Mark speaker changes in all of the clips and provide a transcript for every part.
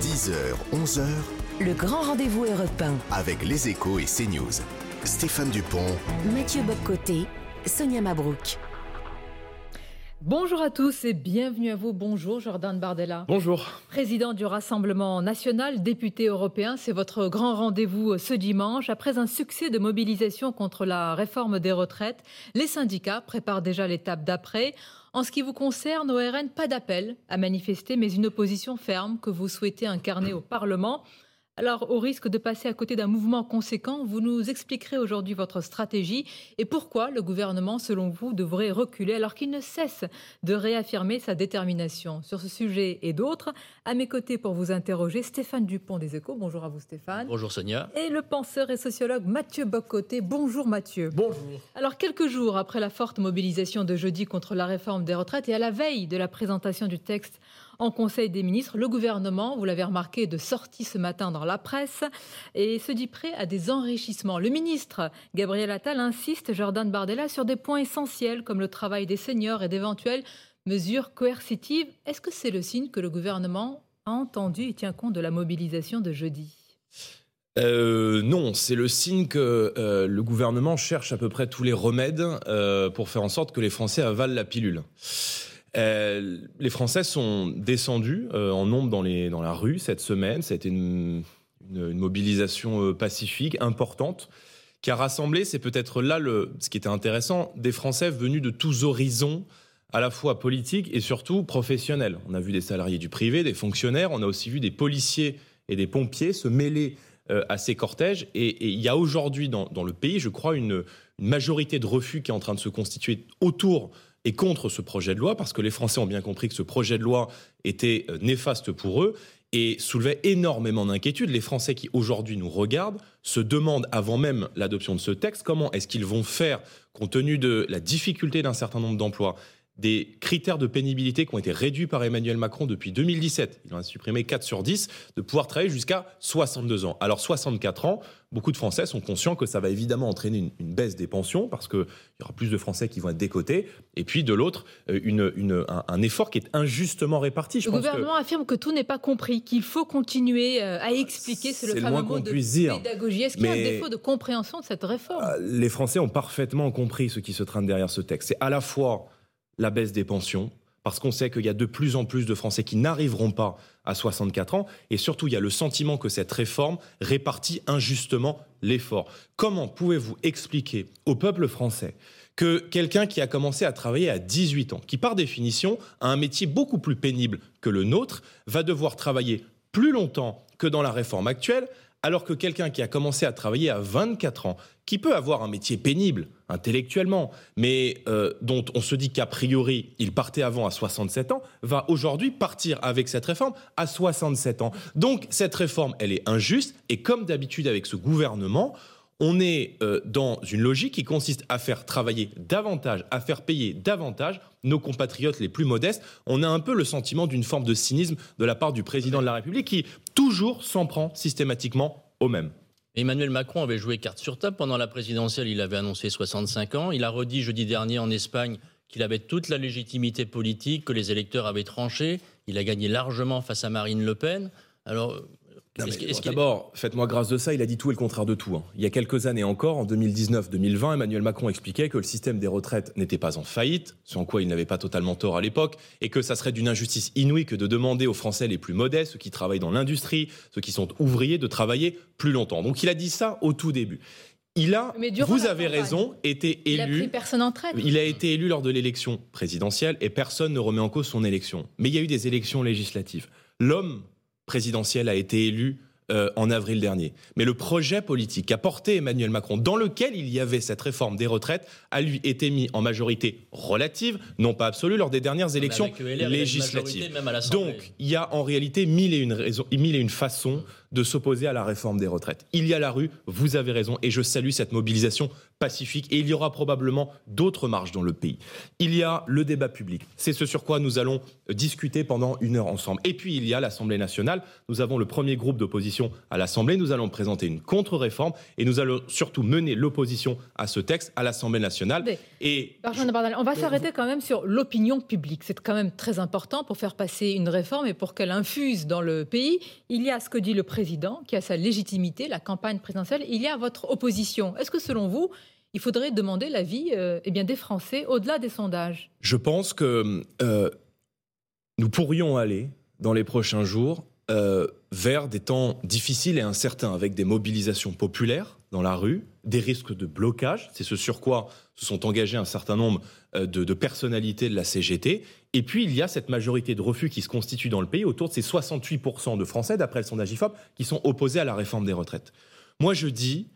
Speaker 1: 10h, 11h,
Speaker 2: Le grand rendez-vous européen.
Speaker 1: avec les échos et CNews. Stéphane Dupont,
Speaker 2: Mathieu Boccoté, Sonia Mabrouk.
Speaker 3: Bonjour à tous et bienvenue à vous. Bonjour Jordan Bardella.
Speaker 4: Bonjour.
Speaker 3: Président du Rassemblement national, député européen, c'est votre grand rendez-vous ce dimanche. Après un succès de mobilisation contre la réforme des retraites, les syndicats préparent déjà l'étape d'après. En ce qui vous concerne, au RN, pas d'appel à manifester, mais une opposition ferme que vous souhaitez incarner au Parlement. Alors, au risque de passer à côté d'un mouvement conséquent, vous nous expliquerez aujourd'hui votre stratégie et pourquoi le gouvernement, selon vous, devrait reculer alors qu'il ne cesse de réaffirmer sa détermination. Sur ce sujet et d'autres, à mes côtés pour vous interroger, Stéphane Dupont des Échos. Bonjour à vous Stéphane.
Speaker 4: Bonjour Sonia.
Speaker 3: Et le penseur et sociologue Mathieu Bocoté. Bonjour Mathieu.
Speaker 4: Bonjour.
Speaker 3: Alors, quelques jours après la forte mobilisation de jeudi contre la réforme des retraites et à la veille de la présentation du texte en Conseil des ministres, le gouvernement, vous l'avez remarqué, est de sortie ce matin dans la presse et se dit prêt à des enrichissements. Le ministre Gabriel Attal insiste, Jordan Bardella, sur des points essentiels comme le travail des seniors et d'éventuelles mesures coercitives. Est-ce que c'est le signe que le gouvernement a entendu et tient compte de la mobilisation de jeudi?
Speaker 4: Euh, non, c'est le signe que euh, le gouvernement cherche à peu près tous les remèdes euh, pour faire en sorte que les Français avalent la pilule. Euh, les Français sont descendus euh, en nombre dans, les, dans la rue cette semaine. Été une, mobilisation euh, pacifique, importante, qui a rassemblé, c'est peut-être là le, ce qui était intéressant, des Français venus de tous horizons, à la fois politiques et surtout professionnels. On a vu des salariés du privé, des fonctionnaires, on a aussi vu des policiers et des pompiers se mêler à ces cortèges. Et, il y a aujourd'hui dans, dans le pays, je crois, une majorité de refus qui est en train de se constituer autour et contre ce projet de loi, parce que les Français ont bien compris que ce projet de loi était euh, néfaste pour eux et soulevait énormément d'inquiétudes. Les Français qui aujourd'hui nous regardent se demandent, avant même l'adoption de ce texte, comment est-ce qu'ils vont faire, compte tenu de la difficulté d'un certain nombre d'emplois, des critères de pénibilité qui ont été réduits par Emmanuel Macron depuis 2017. Il en a supprimé 4 sur 10, de pouvoir travailler jusqu'à 62 ans. Alors 64 ans, beaucoup de Français sont conscients que ça va évidemment entraîner une, une baisse des pensions parce qu'il y aura plus de Français qui vont être décotés. Et puis de l'autre, euh, une, une- un, un effort qui est injustement réparti. Je
Speaker 3: Le
Speaker 4: pense que-
Speaker 3: gouvernement affirme que tout n'est pas compris, qu'il faut continuer euh, à expliquer, c'est le
Speaker 4: le
Speaker 3: fameux
Speaker 4: moins
Speaker 3: mot de
Speaker 4: puisse dire.
Speaker 3: pédagogie. Est-ce qu'il y a un défaut de compréhension de cette réforme?
Speaker 4: Euh, les Français ont parfaitement compris ce qui se trame derrière ce texte. C'est à la fois la baisse des pensions, parce qu'on sait qu'il y a de plus en plus de Français qui n'arriveront pas à 64 ans, et surtout il y a le sentiment que cette réforme répartit injustement l'effort. Comment pouvez-vous expliquer au peuple français que quelqu'un qui a commencé à travailler à 18 ans, qui par définition a un métier beaucoup plus pénible que le nôtre, va devoir travailler plus longtemps que dans la réforme actuelle, alors que quelqu'un qui a commencé à travailler à 24 ans, qui peut avoir un métier pénible intellectuellement, mais euh, dont on se dit qu'a priori il partait avant à 67 ans, va aujourd'hui partir avec cette réforme à 67 ans. Donc cette réforme, elle est injuste, et comme d'habitude avec ce gouvernement, on est euh, dans une logique qui consiste à faire travailler davantage, à faire payer davantage nos compatriotes les plus modestes. On a un peu le sentiment d'une forme de cynisme de la part du président de la République qui toujours s'en prend systématiquement au même.
Speaker 5: Emmanuel Macron avait joué carte sur table pendant la présidentielle. Il avait annoncé 65 ans. Il a redit jeudi dernier en Espagne qu'il avait toute la légitimité politique, que les électeurs avaient tranché. Il a gagné largement face à Marine Le Pen. Alors,
Speaker 4: D'abord, faites-moi grâce de ça, il a dit tout et le contraire de tout. hein. Il y a quelques années encore, en 2019-2020, Emmanuel Macron expliquait que le système des retraites n'était pas en faillite, ce en quoi il n'avait pas totalement tort à l'époque, et que ça serait d'une injustice inouïe que de demander aux Français les plus modestes, ceux qui travaillent dans l'industrie, ceux qui sont ouvriers, de travailler plus longtemps. Donc il a dit ça au tout début. Il a, vous avez raison, été
Speaker 3: Il a pris
Speaker 4: élu.
Speaker 3: personne en traite.
Speaker 4: Il a été élu lors de l'élection présidentielle et personne ne remet en cause son élection. Mais il y a eu des élections législatives. L'homme présidentiel a été élu euh, en avril dernier. Mais le projet politique qu'a porté Emmanuel Macron, dans lequel il y avait cette réforme des retraites, a lui été mis en majorité relative, non pas absolue, lors des dernières élections législatives. Donc, il y a en réalité mille et une, raisons, mille et une façons de s'opposer à la réforme des retraites. Il y a la rue, vous avez raison, et je salue cette mobilisation pacifique, et il y aura probablement d'autres marches dans le pays. Il y a le débat public, c'est ce sur quoi nous allons discuter pendant une heure ensemble. Et puis il y a l'Assemblée nationale, nous avons le premier groupe d'opposition à l'Assemblée, nous allons présenter une contre-réforme, et nous allons surtout mener l'opposition à ce texte à l'Assemblée nationale.
Speaker 3: Et on va s'arrêter quand même sur l'opinion publique, c'est quand même très important pour faire passer une réforme et pour qu'elle infuse dans le pays. Il y a ce que dit le président, qui a sa légitimité, la campagne présidentielle. Il y a votre opposition. Est-ce que selon vous, il faudrait demander l'avis euh, eh des Français au-delà des sondages?
Speaker 4: Je pense que euh, nous pourrions aller, dans les prochains jours, euh, vers des temps difficiles et incertains, avec des mobilisations populaires dans la rue, des risques de blocage, c'est ce sur quoi se sont engagés un certain nombre de, de, personnalités de la CGT, et puis il y a cette majorité de refus qui se constitue dans le pays, autour de ces 68% de Français, d'après le sondage IFOP, qui sont opposés à la réforme des retraites. Moi je dis,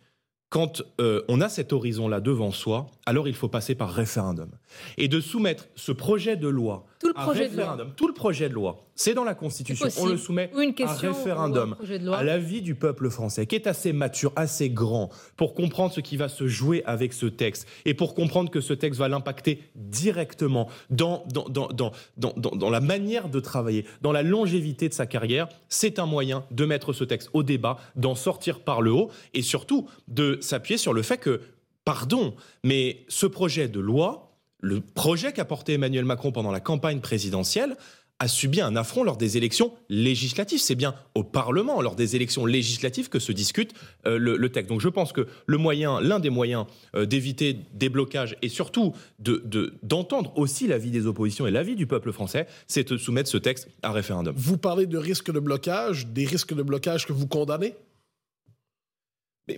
Speaker 4: quand euh, on a cet horizon-là devant soi, alors il faut passer par référendum. Et de soumettre ce projet de loi
Speaker 3: tout le projet référendum,
Speaker 4: de loi. tout le projet de loi, c'est dans la Constitution, on le soumet
Speaker 3: une question,
Speaker 4: à référendum, à l'avis du peuple français, qui est assez mature, assez grand, pour comprendre ce qui va se jouer avec ce texte, et pour comprendre que ce texte va l'impacter directement dans, dans, dans, dans, dans la manière de travailler, dans la longévité de sa carrière, c'est un moyen de mettre ce texte au débat, d'en sortir par le haut, et surtout de s'appuyer sur le fait que, pardon, mais ce projet de loi, le projet qu'a porté Emmanuel Macron pendant la campagne présidentielle a subi un affront lors des élections législatives. C'est bien au Parlement, lors des élections législatives, que se discute euh, le, texte. Donc je pense que le moyen, l'un des moyens euh, d'éviter des blocages et surtout d'entendre de, aussi l'avis des oppositions et l'avis du peuple français, c'est de soumettre ce texte à référendum.
Speaker 6: Vous parlez de risques de blocage, des risques de blocage que vous condamnez?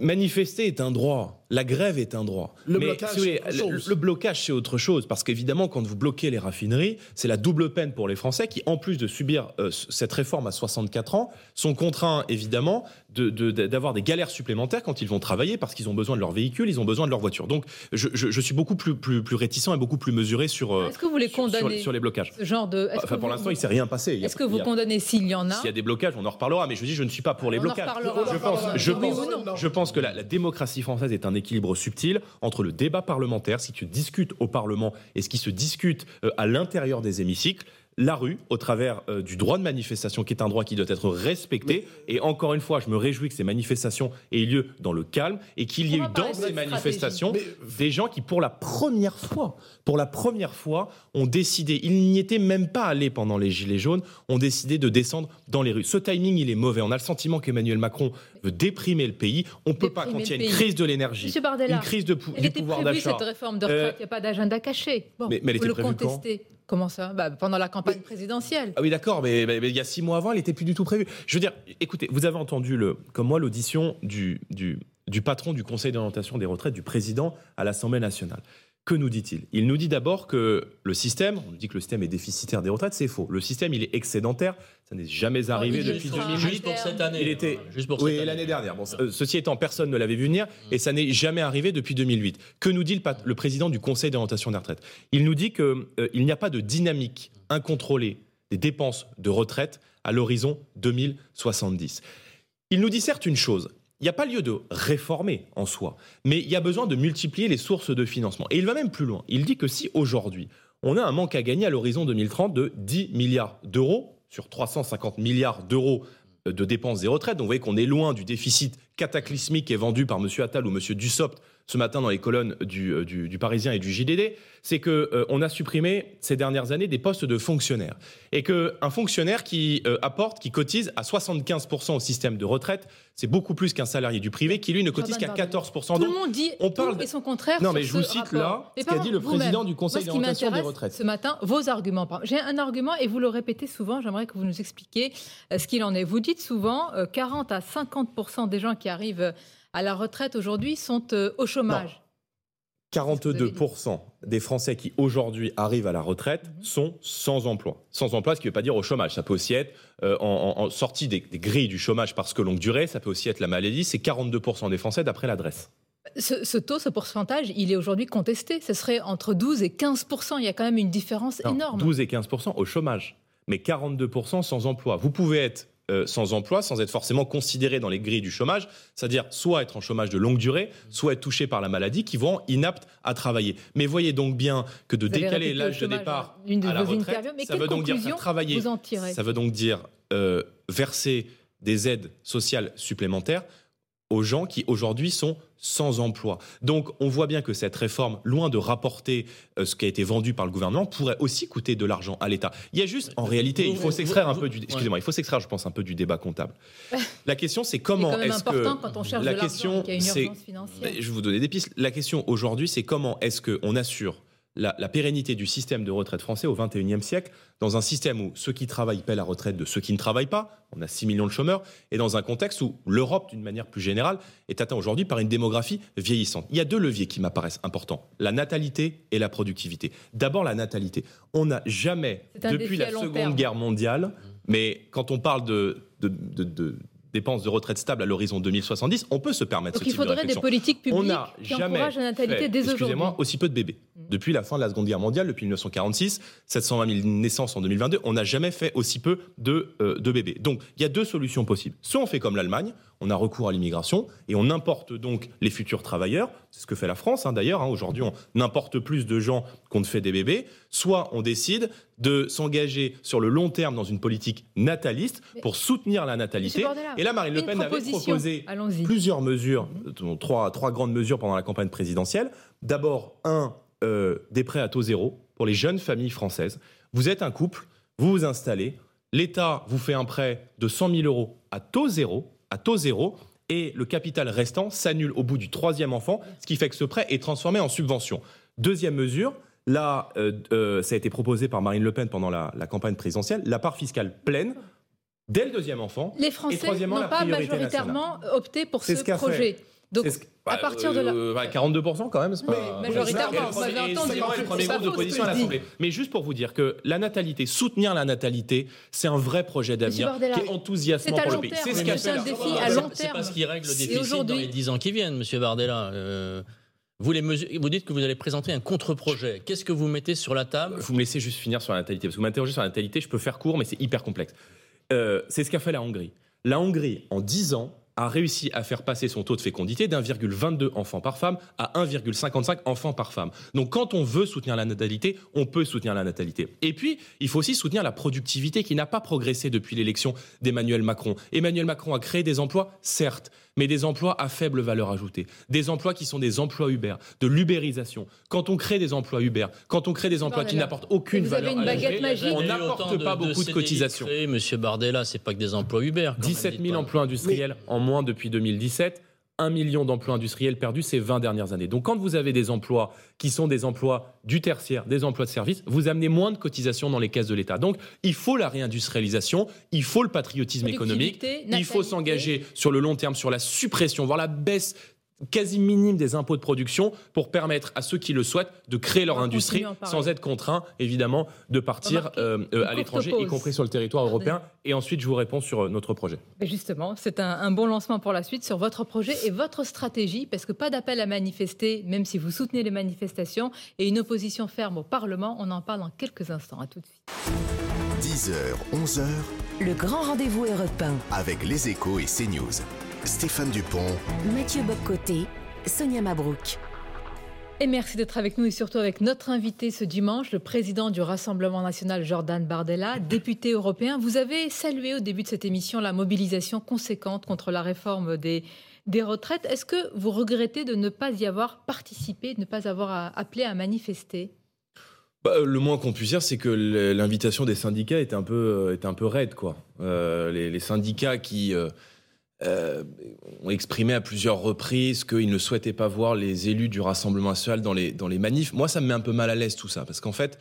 Speaker 4: Manifester est un droit, la grève est un droit.
Speaker 6: Le blocage,
Speaker 4: le, blocage, c'est autre chose, parce qu'évidemment, quand vous bloquez les raffineries, c'est la double peine pour les Français qui, en plus de subir euh, cette réforme à 64 ans, sont contraints, évidemment, d'avoir des galères supplémentaires quand ils vont travailler, parce qu'ils ont besoin de leur véhicule, ils ont besoin de leur voiture. Donc, je, suis beaucoup plus, plus, plus, réticent et beaucoup plus mesuré sur,
Speaker 3: euh, que vous les condamnez
Speaker 4: sur, les blocages.
Speaker 3: Ce genre de,
Speaker 4: enfin, pour l'instant, il ne s'est rien passé.
Speaker 3: Est-ce que vous condamnez s'il y en a
Speaker 4: S'il y a des blocages, on en reparlera, mais je dis, je ne suis pas pour les blocages.
Speaker 3: Je pense,
Speaker 4: je pense, je pense que la, la démocratie française est un équilibre subtil entre le débat parlementaire, ce qui se discute au Parlement et ce qui se discute euh, à l'intérieur des hémicycles, la rue au travers euh, du droit de manifestation, qui est un droit qui doit être respecté. Et encore une fois, je me réjouis que ces manifestations aient lieu dans le calme et qu'il y ait eu dans ces manifestations des gens qui, pour la première fois, pour la première fois, ont décidé, ils n'y étaient même pas allés pendant les Gilets jaunes, ont décidé de descendre dans les rues. Ce timing, il est mauvais. On a le sentiment qu'Emmanuel Macron veut déprimer le pays. On ne peut pas, quand il y a une crise de l'énergie, une crise de, du pouvoir d'achat.
Speaker 3: cette réforme de retraite, il n'y a pas d'agenda caché.
Speaker 4: Bon, mais, elle était le contester.
Speaker 3: Comment ça? Bah, Pendant la campagne présidentielle.
Speaker 4: Ah oui, d'accord, mais, il y a six mois avant, elle n'était plus du tout prévue. Je veux dire, écoutez, vous avez entendu, le, comme moi, l'audition du, du, du patron du Conseil d'orientation des retraites, du président à l'Assemblée nationale. Que nous dit-il? Il nous dit d'abord que le système, on nous dit que le système est déficitaire des retraites, c'est faux. Le système, il est excédentaire. Ça n'est jamais arrivé depuis 2008.
Speaker 5: Juste pour cette année.
Speaker 4: Il était, oui, l'année dernière. Bon, euh, ceci étant, personne ne l'avait vu venir et ça n'est jamais arrivé depuis 2008. Que nous dit le, le président du Conseil d'orientation des retraites? Il nous dit qu'il euh, n'y a pas de dynamique incontrôlée des dépenses de retraite à l'horizon 2070. Il nous dit certes une chose, il n'y a pas lieu de réformer en soi, mais il y a besoin de multiplier les sources de financement. Et il va même plus loin. Il dit que si aujourd'hui, on a un manque à gagner à l'horizon 2030 de 10 milliards d'euros sur 350 milliards d'euros de dépenses des retraites, donc vous voyez qu'on est loin du déficit cataclysmique qui est vendu par M. Attal ou M. Dussopt ce matin dans les colonnes du, euh, du, Parisien et du JDD, c'est qu'on euh, on a supprimé ces dernières années des postes de fonctionnaires. Et qu'un fonctionnaire qui euh, apporte, qui cotise à 75% au système de retraite, c'est beaucoup plus qu'un salarié du privé qui, lui, ne cotise qu'à 14%.
Speaker 3: Tout le monde dit on parle et son contraire.
Speaker 4: Non, mais je vous cite là ce qu'a dit le président du Conseil d'orientation des retraites.
Speaker 3: Ce matin, vos arguments. J'ai un argument et vous le répétez souvent. J'aimerais que vous nous expliquiez ce qu'il en est. Vous dites souvent 40 à 50% des gens qui arrivent à la retraite aujourd'hui sont euh, au chômage.
Speaker 4: 42% des Français qui aujourd'hui arrivent à la retraite mhm. sont sans emploi. Sans emploi, ce qui ne veut pas dire au chômage. Ça peut aussi être euh, en, sortie des, grilles du chômage parce que longue durée. Ça peut aussi être la maladie. C'est 42% des Français d'après l'adresse.
Speaker 3: Ce, taux, ce pourcentage, il est aujourd'hui contesté. Ce serait entre 12 et 15 Il y a quand même une différence énorme.
Speaker 4: 12 et 15 au chômage, mais 42 sans emploi. Vous pouvez être euh, sans emploi, sans être forcément considérés dans les grilles du chômage, c'est-à-dire soit être en chômage de longue durée, soit être touché par la maladie, qui vont inaptes à travailler. Mais voyez donc bien que de
Speaker 3: Vous
Speaker 4: décaler l'âge de départ
Speaker 3: une de
Speaker 4: à la retraite, veut donc dire faire travailler. Ça veut donc dire euh, verser des aides sociales supplémentaires aux gens qui aujourd'hui sont sans emploi. Donc on voit bien que cette réforme, loin de rapporter euh, ce qui a été vendu par le gouvernement, pourrait aussi coûter de l'argent à l'État. Il y a juste, en réalité, il faut s'extraire un peu du, excusez-moi, il faut s'extraire, je pense, un peu du débat comptable. La question, c'est comment est-ce
Speaker 3: important
Speaker 4: que
Speaker 3: quand on cherche
Speaker 4: la
Speaker 3: de
Speaker 4: question, c'est-. Ben, Je vais vous donner des pistes. La question aujourd'hui, c'est comment est-ce qu'on assure la, la pérennité du système de retraite français au XXIe siècle, dans un système où ceux qui travaillent paient la retraite de ceux qui ne travaillent pas, on a 6 millions de chômeurs, et dans un contexte où l'Europe, d'une manière plus générale, est atteinte aujourd'hui par une démographie vieillissante. Il y a deux leviers qui m'apparaissent importants, la natalité et la productivité. D'abord la natalité. On n'a jamais, depuis la Seconde
Speaker 3: terme.
Speaker 4: Guerre mondiale, mais quand on parle de, de- de- de dépenses de retraite stables à l'horizon 2070, on peut se permettre
Speaker 3: Donc
Speaker 4: ce
Speaker 3: il
Speaker 4: type de
Speaker 3: faudrait des
Speaker 4: réflexion.
Speaker 3: politiques publiques
Speaker 4: On n'a
Speaker 3: qui
Speaker 4: jamais
Speaker 3: encouragent la natalité
Speaker 4: fait,
Speaker 3: dès aujourd'hui.
Speaker 4: aussi peu de bébés. Depuis la fin de la Seconde Guerre mondiale, depuis 1946, 720 000 naissances en 2022, on n'a jamais fait aussi peu de, euh, de bébés. Donc il y a deux solutions possibles. Soit on fait comme l'Allemagne, on a recours à l'immigration et on importe donc les futurs travailleurs. C'est ce que fait la France hein, d'ailleurs. hein. Aujourd'hui, on importe plus de gens qu'on ne fait des bébés. Soit on décide de s'engager sur le long terme dans une politique nataliste
Speaker 3: Mais-
Speaker 4: pour soutenir la natalité.
Speaker 3: Bordella,
Speaker 4: Et là, Marine Le Pen avait proposé plusieurs mesures, dont trois, trois grandes mesures pendant la campagne présidentielle. D'abord, un, euh, des prêts à taux zéro pour les jeunes familles françaises. Vous êtes un couple, vous vous installez, l'État vous fait un prêt de 100 000 euros à taux zéro, à taux zéro, et le capital restant s'annule au bout du troisième enfant, ce qui fait que ce prêt est transformé en subvention. Deuxième mesure, là, euh, euh, ça a été proposé par Marine Le Pen pendant la, la campagne présidentielle, la part fiscale pleine dès le deuxième enfant.
Speaker 3: Les Français n'ont pas majoritairement opté pour ce
Speaker 4: fait.
Speaker 3: Donc,
Speaker 4: C'est
Speaker 3: à partir de là.
Speaker 4: euh, bah, 42% quand même, c'est pas.
Speaker 3: majoritairement,
Speaker 4: C'est-
Speaker 3: vous m'avez
Speaker 4: c'est-
Speaker 3: entendu,
Speaker 4: c'est
Speaker 3: c'est
Speaker 4: le premier
Speaker 3: pas
Speaker 4: groupe de
Speaker 3: faux,
Speaker 4: position à l'Assemblée. Mais juste pour vous dire que la natalité, soutenir la natalité, c'est un vrai projet d'avenir qui est enthousiasmant
Speaker 3: c'est
Speaker 4: pour le pays. C'est ce
Speaker 3: mais
Speaker 4: qu'a
Speaker 3: c'est
Speaker 4: fait
Speaker 3: un
Speaker 4: la-
Speaker 3: défi à long
Speaker 5: C'est
Speaker 3: terme.
Speaker 5: pas ce qui règle le déficit dans
Speaker 3: aujourd'hui-
Speaker 5: les 10 ans qui viennent, Monsieur Bardella. Euh, vous, les mesures- vous dites que vous allez présenter un contre-projet. Qu'est-ce que vous mettez sur la table?
Speaker 4: Vous me laissez juste finir sur la natalité, parce que vous m'interrogez sur la natalité, je peux faire court, mais c'est hyper complexe. Euh, c'est ce qu'a fait la Hongrie. La Hongrie, en 10 ans, a réussi à faire passer son taux de fécondité d'1,22 enfants par femme à 1,55 enfants par femme. Donc quand on veut soutenir la natalité, on peut soutenir la natalité. Et puis, il faut aussi soutenir la productivité qui n'a pas progressé depuis l'élection d'Emmanuel Macron. Emmanuel Macron a créé des emplois, certes, mais des emplois à faible valeur ajoutée. Des emplois qui sont des emplois Uber, de l'ubérisation. Quand on crée des emplois Uber, quand on crée des emplois qui n'apportent aucune
Speaker 3: avez
Speaker 4: valeur ajoutée,
Speaker 3: magique.
Speaker 4: on n'apporte pas beaucoup de
Speaker 5: CDI
Speaker 4: cotisations.
Speaker 5: créés, Monsieur Bardella, c'est pas que des emplois Uber. quand même,
Speaker 4: 17
Speaker 5: dites
Speaker 4: 000
Speaker 5: pas.
Speaker 4: emplois industriels en moins depuis 2017. 1 million d'emplois industriels perdus ces 20 dernières années. Donc quand vous avez des emplois qui sont des emplois du tertiaire, des emplois de service, vous amenez moins de cotisations dans les caisses de l'État. Donc il faut la réindustrialisation, il faut le patriotisme économique, il faut s'engager sur le long terme sur la suppression, voire la baisse quasi minime des impôts de production pour permettre à ceux qui le souhaitent de créer leur
Speaker 3: On
Speaker 4: industrie sans être contraints évidemment de partir euh, euh, à l'étranger, y compris sur le territoire européen. Et ensuite je vous réponds sur euh, notre projet.
Speaker 3: Mais Justement, c'est un, un bon lancement pour la suite sur votre projet et votre stratégie, parce que pas d'appel à manifester, même si vous soutenez les manifestations, et une opposition ferme au Parlement. On en parle dans quelques instants. À tout de suite.
Speaker 1: 10h, 11h,
Speaker 2: Le grand rendez-vous européen.
Speaker 1: avec les échos et CNews. Stéphane Dupont,
Speaker 2: Mathieu Boccoté, Sonia Mabrouk.
Speaker 3: Et merci d'être avec nous et surtout avec notre invité ce dimanche, le président du Rassemblement national Jordan Bardella, député européen. Vous avez salué au début de cette émission la mobilisation conséquente contre la réforme des, des retraites. Est-ce que vous regrettez de ne pas y avoir participé, de ne pas avoir appelé à manifester?
Speaker 4: Bah, euh, le moins qu'on puisse dire, c'est que l'invitation des syndicats était un peu, euh, était un peu raide. Quoi. Euh, les, les syndicats qui euh, euh, ont exprimé à plusieurs reprises qu'ils ne souhaitaient pas voir les élus du Rassemblement national dans les, dans les manifs, moi, ça me met un peu mal à l'aise tout ça. Parce qu'en fait,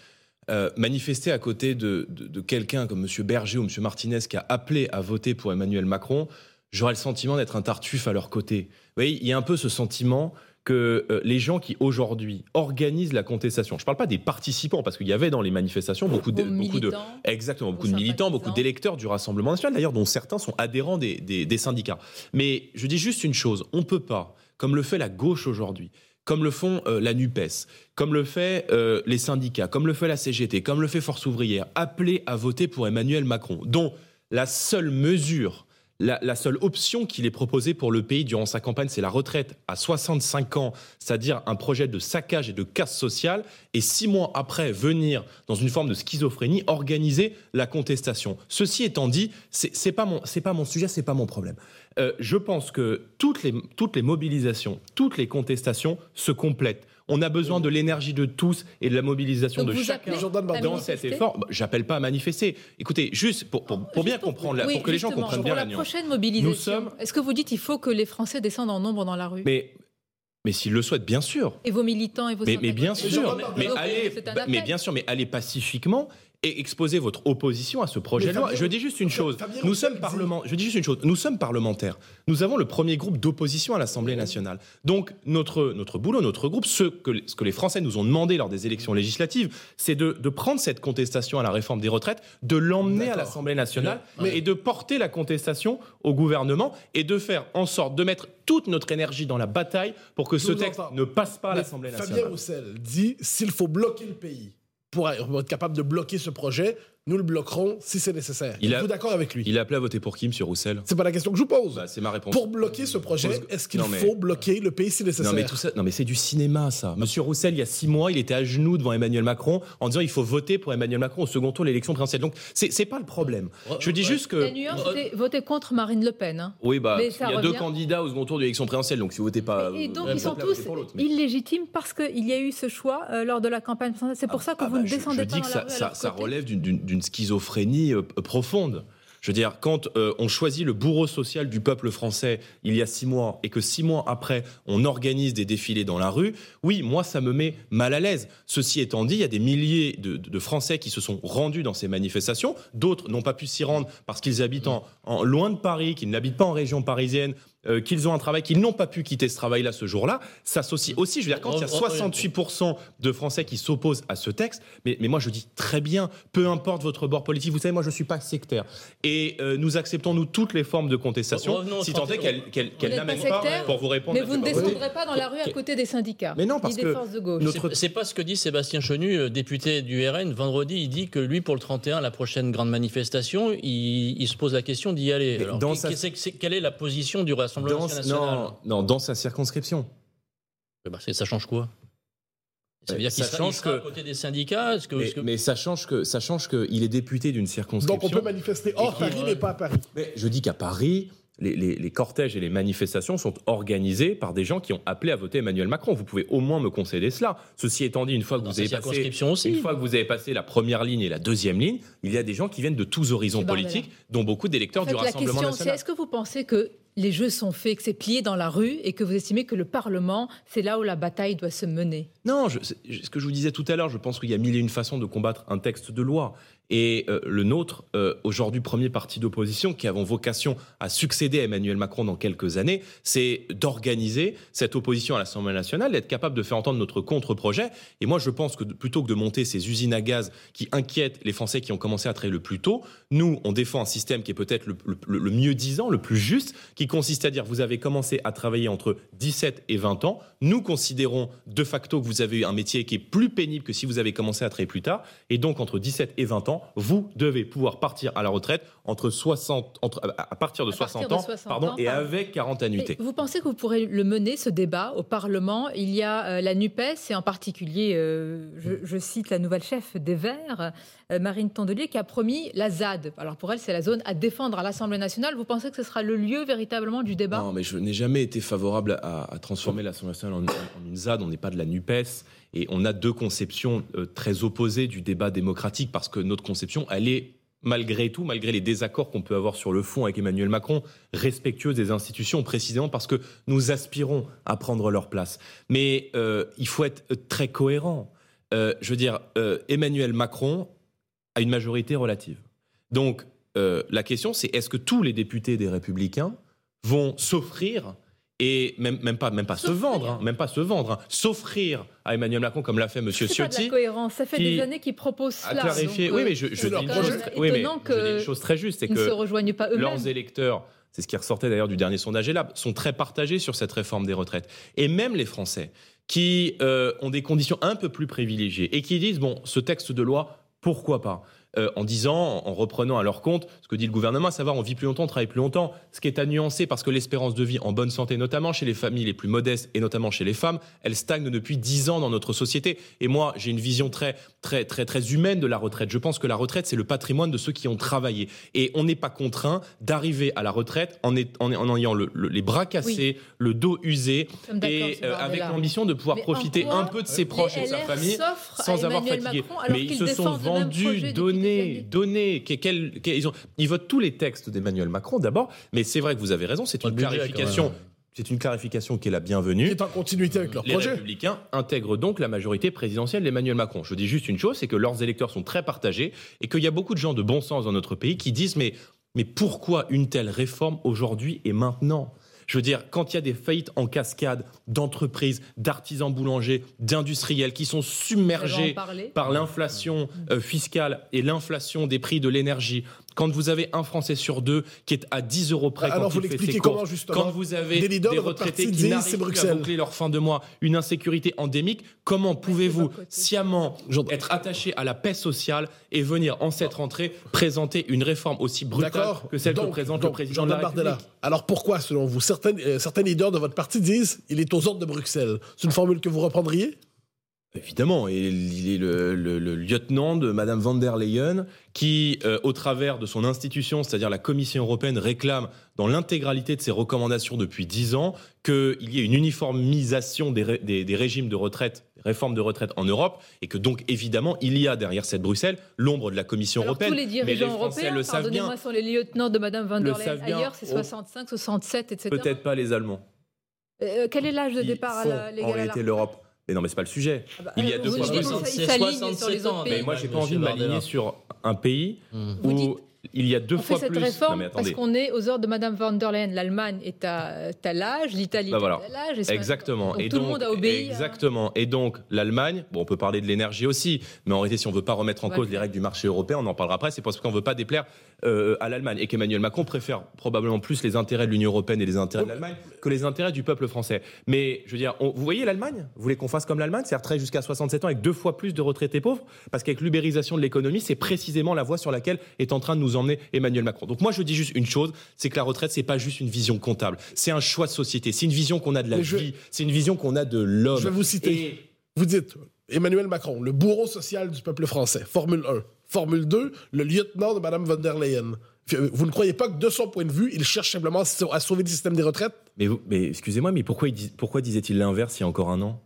Speaker 4: euh, manifester à côté de, de- de quelqu'un comme M. Berger ou M. Martinez qui a appelé à voter pour Emmanuel Macron, j'aurais le sentiment d'être un tartuffe à leur côté. Vous voyez, il y a un peu ce sentiment que euh, les gens qui aujourd'hui organisent la contestation, je ne parle pas des participants, parce qu'il y avait dans les manifestations beaucoup de, beaucoup exactement, beaucoup de militants, beaucoup d'électeurs du Rassemblement national, d'ailleurs, dont certains sont adhérents des, des- des syndicats. Mais je dis juste une chose, on ne peut pas, comme le fait la gauche aujourd'hui, comme le font euh, la NUPES, comme le fait euh, les syndicats, comme le fait la CGT, comme le fait Force ouvrière, appeler à voter pour Emmanuel Macron, dont la seule mesure la, seule option qu'il ait proposée pour le pays durant sa campagne, c'est la retraite à 65 ans, c'est-à-dire un projet de saccage et de casse sociale, et six mois après venir dans une forme de schizophrénie organiser la contestation. Ceci étant dit, c'est pas pas mon sujet, c'est pas mon problème. Euh, je pense que toutes les toutes les mobilisations, toutes les contestations se complètent. On a besoin de l'énergie de tous et de la mobilisation
Speaker 3: Donc
Speaker 4: de chacun dans cet effort. Bah, J'appelle pas à manifester. Écoutez, juste pour, pour, pour bien
Speaker 3: pour-
Speaker 4: comprendre, la-
Speaker 3: oui,
Speaker 4: pour que les gens comprennent bien
Speaker 3: la prochaine mobilisation,
Speaker 4: Nous sommes-
Speaker 3: est-ce que vous dites qu'il faut que les Français descendent en nombre dans la rue?
Speaker 4: Mais, mais s'ils le souhaitent, bien sûr.
Speaker 3: Et vos militants et vos
Speaker 4: Mais, mais bien sûr,
Speaker 6: Mais
Speaker 4: mais, allez, mais bien sûr, mais allez pacifiquement et exposer votre opposition à ce projet de loi.
Speaker 6: Fabien-
Speaker 4: Je dis juste une chose.
Speaker 6: Fabien
Speaker 4: Nous sommes parlement. Je dis juste une chose. Nous sommes parlementaires. Nous avons le premier groupe d'opposition à l'Assemblée nationale. Donc notre notre boulot, notre groupe, ce que ce que les Français nous ont demandé lors des élections législatives, c'est de, de prendre cette contestation à la réforme des retraites, de l'emmener à l'Assemblée nationale
Speaker 6: Mais-
Speaker 4: et de porter la contestation au gouvernement et de faire en sorte de mettre toute notre énergie dans la bataille pour que
Speaker 6: Je
Speaker 4: ce texte
Speaker 6: entends.
Speaker 4: ne passe pas à l'Assemblée
Speaker 6: Fabien
Speaker 4: nationale.
Speaker 6: Roussel dit s'il faut bloquer le pays pour être capable de bloquer ce projet, nous le bloquerons si c'est nécessaire.
Speaker 4: Il a-
Speaker 6: Êtes-vous d'accord avec lui?
Speaker 4: Il a appelé à voter pour qui, Monsieur Roussel
Speaker 6: C'est pas la question que je vous pose.
Speaker 4: Bah, C'est ma réponse.
Speaker 6: pour bloquer ce projet,
Speaker 4: Pose-
Speaker 6: est-ce qu'il
Speaker 4: mais-
Speaker 6: faut bloquer le pays si nécessaire
Speaker 4: Non mais tout ça, non mais c'est du cinéma ça. Monsieur Roussel, il y a six mois, il était à genoux devant Emmanuel Macron en disant il faut voter pour Emmanuel Macron au second tour de l'élection présidentielle. Donc c'est c'est pas le problème. Je dis juste
Speaker 3: La
Speaker 4: que
Speaker 3: nuance, c'était voter contre Marine Le Pen. hein.
Speaker 4: oui bah il y a deux candidats au second tour de l'élection présidentielle. Donc si vous votez pas,
Speaker 3: Et donc,
Speaker 4: euh,
Speaker 3: ils sont tous
Speaker 4: mais-
Speaker 3: illégitimes parce qu'il y a eu ce choix euh, lors de la campagne présidentielle. C'est pour ça que
Speaker 4: Ah
Speaker 3: vous
Speaker 4: bah,
Speaker 3: ne
Speaker 4: je-
Speaker 3: descendez
Speaker 4: je,
Speaker 3: pas
Speaker 4: dis
Speaker 3: dans
Speaker 4: que
Speaker 3: la
Speaker 4: ça, relève d'une- d'une schizophrénie euh, profonde. Je veux dire, quand euh, on choisit le bourreau social du peuple français il y a six mois et que six mois après, on organise des défilés dans la rue, oui, moi, ça me met mal à l'aise. Ceci étant dit, il y a des milliers de, de- de Français qui se sont rendus dans ces manifestations. D'autres n'ont pas pu s'y rendre parce qu'ils habitent en, en- loin de Paris, qu'ils n'habitent pas en région parisienne, euh, qu'ils ont un travail, qu'ils n'ont pas pu quitter ce travail-là ce jour-là. S'associe aussi, je veux dire, quand il y a
Speaker 5: Oh, oh, oh,
Speaker 4: 68% de Français qui s'opposent à ce texte, mais, mais moi je dis très bien, peu importe votre bord politique, vous savez, moi je suis pas sectaire. Et euh, nous acceptons, nous, toutes les formes de contestation,
Speaker 5: Revenons au
Speaker 4: si tant est
Speaker 5: 31.
Speaker 4: qu'elles qu'elles- qu'elles
Speaker 3: Vous n'êtes pas
Speaker 4: n'amènent pas,
Speaker 3: sectaire,
Speaker 4: pour vous répondre...
Speaker 3: Mais vous ne descendrez pas dans la rue à côté des syndicats.
Speaker 4: Mais non, parce
Speaker 3: ni des
Speaker 4: que
Speaker 3: forces de gauche.
Speaker 4: notre-
Speaker 5: C'est- pas ce que dit Sébastien Chenu, euh, député du RN. Vendredi, il dit que lui, pour le 31, la prochaine grande manifestation, il, il se pose la question d'y aller. Alors,
Speaker 4: dans sa-
Speaker 5: c'est- quelle est la position du
Speaker 4: Dans, non, non, dans sa circonscription.
Speaker 5: C'est- Ça change quoi? Ça veut dire qu'il sera, il
Speaker 4: change
Speaker 5: à
Speaker 4: que-
Speaker 5: côté des syndicats que,
Speaker 4: Mais,
Speaker 5: que-
Speaker 4: ça change que ça change qu'il est député d'une circonscription.
Speaker 6: Donc on peut manifester hors Paris, mais pas à Paris.
Speaker 4: Mais je dis qu'à Paris, les, les- les cortèges et les manifestations sont organisés par des gens qui ont appelé à voter Emmanuel Macron. Vous pouvez au moins me concéder cela. Ceci étant dit, une fois que
Speaker 5: Dans
Speaker 4: vous avez passé,
Speaker 5: aussi.
Speaker 4: une fois que vous avez passé la première ligne et la deuxième ligne, il y a des gens qui viennent de tous horizons politiques, dont beaucoup d'électeurs
Speaker 3: En fait,
Speaker 4: du
Speaker 3: la
Speaker 4: Rassemblement
Speaker 3: question, c'est
Speaker 4: national.
Speaker 3: est-ce que vous pensez que les jeux sont faits, que c'est plié dans la rue et que vous estimez que le Parlement, c'est là où la bataille doit se mener
Speaker 4: Non, ce que je vous disais tout à l'heure, je pense qu'il y a mille et une façons de combattre un texte de loi. Et euh, le nôtre, euh, aujourd'hui premier parti d'opposition, qui avons vocation à succéder à Emmanuel Macron dans quelques années, c'est d'organiser cette opposition à l'Assemblée nationale, d'être capable de faire entendre notre contre-projet. Et moi, je pense que plutôt que de monter ces usines à gaz qui inquiètent les Français qui ont commencé à travailler le plus tôt, nous, on défend un système qui est peut-être le mieux disant, le plus juste, qui consiste à dire vous avez commencé à travailler entre 17 et 20 ans. Nous considérons de facto que vous avez eu un métier qui est plus pénible que si vous avez commencé à travailler plus tard. Et donc, entre 17 et 20 ans, vous devez pouvoir partir à la retraite entre 60, entre, à partir de
Speaker 3: À partir
Speaker 4: 60
Speaker 3: de
Speaker 4: ans,
Speaker 3: 60
Speaker 4: pardon,
Speaker 3: ans,
Speaker 4: et avec 40
Speaker 3: Et
Speaker 4: annuités.
Speaker 3: Vous pensez que vous pourrez le mener, ce débat, au Parlement? Il y a euh, la NUPES et en particulier, euh, je, je cite la nouvelle chef des Verts, Marine Tondelier, qui a promis la ZAD. Alors pour elle, c'est la zone à défendre à l'Assemblée nationale. Vous pensez que ce sera le lieu véritablement du débat?
Speaker 4: Non, mais je n'ai jamais été favorable à, transformer l'Assemblée nationale en, une ZAD. On n'est pas de la NUPES. Et on a deux conceptions euh, très opposées du débat démocratique parce que notre conception, elle est malgré tout, malgré les désaccords qu'on peut avoir sur le fond avec Emmanuel Macron, respectueuse des institutions, précisément parce que nous aspirons à prendre leur place. Mais euh, il faut être très cohérent. Euh, je veux dire, euh, Emmanuel Macron a une majorité relative. Donc, euh, la question, c'est est-ce que tous les députés des Républicains vont s'offrir et même, même pas, même pas se vendre, hein, même pas se vendre, hein, s'offrir à Emmanuel Macron comme l'a fait Monsieur
Speaker 3: C'est pas de la
Speaker 4: Ciotti.
Speaker 3: cohérence. Ça fait
Speaker 4: qui
Speaker 3: des années qu'ils proposent
Speaker 4: À
Speaker 3: cela.
Speaker 4: clarifier.
Speaker 3: Donc,
Speaker 4: oui,
Speaker 3: euh,
Speaker 4: mais je, je
Speaker 6: c'est
Speaker 4: dis une chose,
Speaker 3: C'est
Speaker 4: oui, mais
Speaker 3: étonnant
Speaker 4: je dis
Speaker 3: que
Speaker 4: une chose très juste, c'est
Speaker 3: se
Speaker 4: que
Speaker 3: rejoignent pas eux-mêmes.
Speaker 4: leurs électeurs, c'est ce qui ressortait d'ailleurs du dernier sondage ELAB, sont très partagés sur cette réforme des retraites. Et même les Français qui euh, ont des conditions un peu plus privilégiées et qui disent, bon, ce texte de loi, pourquoi pas? Euh, en disant, en reprenant à leur compte ce que dit le gouvernement, à savoir on vit plus longtemps, on travaille plus longtemps, ce qui est à nuancer parce que l'espérance de vie en bonne santé, notamment chez les familles les plus modestes et notamment chez les femmes, elle stagne depuis 10 ans dans notre société. Et moi, j'ai une vision très, très, très, très humaine de la retraite. Je pense que la retraite, c'est le patrimoine de ceux qui ont travaillé. Et on n'est pas contraint d'arriver à la retraite en, en, ayant les bras cassés, le dos usé et euh, avec l'ambition de pouvoir profiter un peu de ses proches et de sa famille sans avoir fatigué. Mais ils se sont vendus, donnés, donnés. ils, votent tous les textes d'Emmanuel Macron d'abord, mais c'est vrai que vous avez raison, c'est une clarification. C'est une clarification qui est la bienvenue.
Speaker 6: Qui est en continuité avec leur
Speaker 4: les
Speaker 6: projet.
Speaker 4: Les Républicains intègrent donc la majorité présidentielle d'Emmanuel Macron. Je dis juste une chose, c'est que leurs électeurs sont très partagés et qu'il y a beaucoup de gens de bon sens dans notre pays qui disent mais mais pourquoi une telle réforme aujourd'hui et maintenant? Je veux dire, quand il y a des faillites en cascade d'entreprises, d'artisans boulangers, d'industriels qui sont submergés par l'inflation euh, fiscale et l'inflation des prix de l'énergie, quand vous avez un Français sur deux qui est à 10 euros près
Speaker 6: Alors,
Speaker 4: quand
Speaker 6: vous
Speaker 4: il fait ses
Speaker 6: comment,
Speaker 4: justement quand vous avez des, retraités qui n'arrivent plus à boucler leur fin de mois, une insécurité endémique, comment pouvez-vous sciemment être attaché à la paix sociale et venir en cette rentrée présenter une réforme aussi brutale que celle que présente le président de la République.
Speaker 6: Alors pourquoi, selon vous, certains, euh, certains leaders de votre parti disent il est aux ordres de Bruxelles? C'est une formule que vous reprendriez?
Speaker 4: Évidemment, et il est le, lieutenant de Madame van der Leyen qui, euh, au travers de son institution, c'est-à-dire la Commission européenne, réclame dans l'intégralité de ses recommandations depuis dix ans qu'il y ait une uniformisation des, régimes de retraite, réformes de retraite en Europe, et que donc évidemment il y a derrière cette Bruxelles l'ombre de la Commission européenne. Tous
Speaker 3: les dirigeants européens, le pardonnez-moi, sont les lieutenants de Madame van der Leyen. Ailleurs, c'est 65, 67, etc.
Speaker 4: Peut-être pas les Allemands.
Speaker 3: Euh, quel est l'âge de départ
Speaker 4: à la,
Speaker 3: En
Speaker 4: réalité, l'Europe mais non, mais c'est pas le sujet.
Speaker 3: Ah bah, il y a deux fois plus.
Speaker 5: C'est 67 ans.
Speaker 4: Mais moi, j'ai pas envie de m'aligner sur un pays mmh. où il y a deux
Speaker 3: on
Speaker 4: fois
Speaker 3: fait cette
Speaker 4: plus.
Speaker 3: Réforme parce qu'on est aux ordres de Madame van der Leyen. L'Allemagne est à, l'âge, l'Italie bah est à l'âge.
Speaker 4: Exactement.
Speaker 3: et tout le monde a obéi.
Speaker 4: Exactement. Et donc l'Allemagne, bon, on peut parler de l'énergie aussi, mais en réalité, si on veut pas remettre en cause les règles du marché européen, on en parlera après. C'est parce qu'on veut pas déplaire euh, à l'Allemagne et qu'Emmanuel Macron préfère probablement plus les intérêts de l'Union européenne et les intérêts de l'Allemagne que les intérêts du peuple français. Mais je veux dire, vous voyez l'Allemagne? Vous voulez qu'on fasse comme l'Allemagne, c'est retraite jusqu'à 67 ans avec deux fois plus de retraités pauvres? Parce qu'avec l'ubérisation de l'économie, c'est précisément la voie sur laquelle est en train de nous emmener Emmanuel Macron. Donc moi, je dis juste une chose, c'est que la retraite, c'est pas juste une vision comptable, c'est un choix de société, c'est une vision qu'on a de la vie, c'est une vision qu'on a de l'homme.
Speaker 6: Je vais vous citer. Vous dites Emmanuel Macron, le bourreau social du peuple français, Formule 1. Formule 2, le lieutenant de Mme von der Leyen. Vous ne croyez pas que de son point de vue, il cherche simplement à sauver le système des retraites?
Speaker 4: Mais, mais excusez-moi, mais pourquoi, pourquoi disait-il l'inverse il y a encore un an?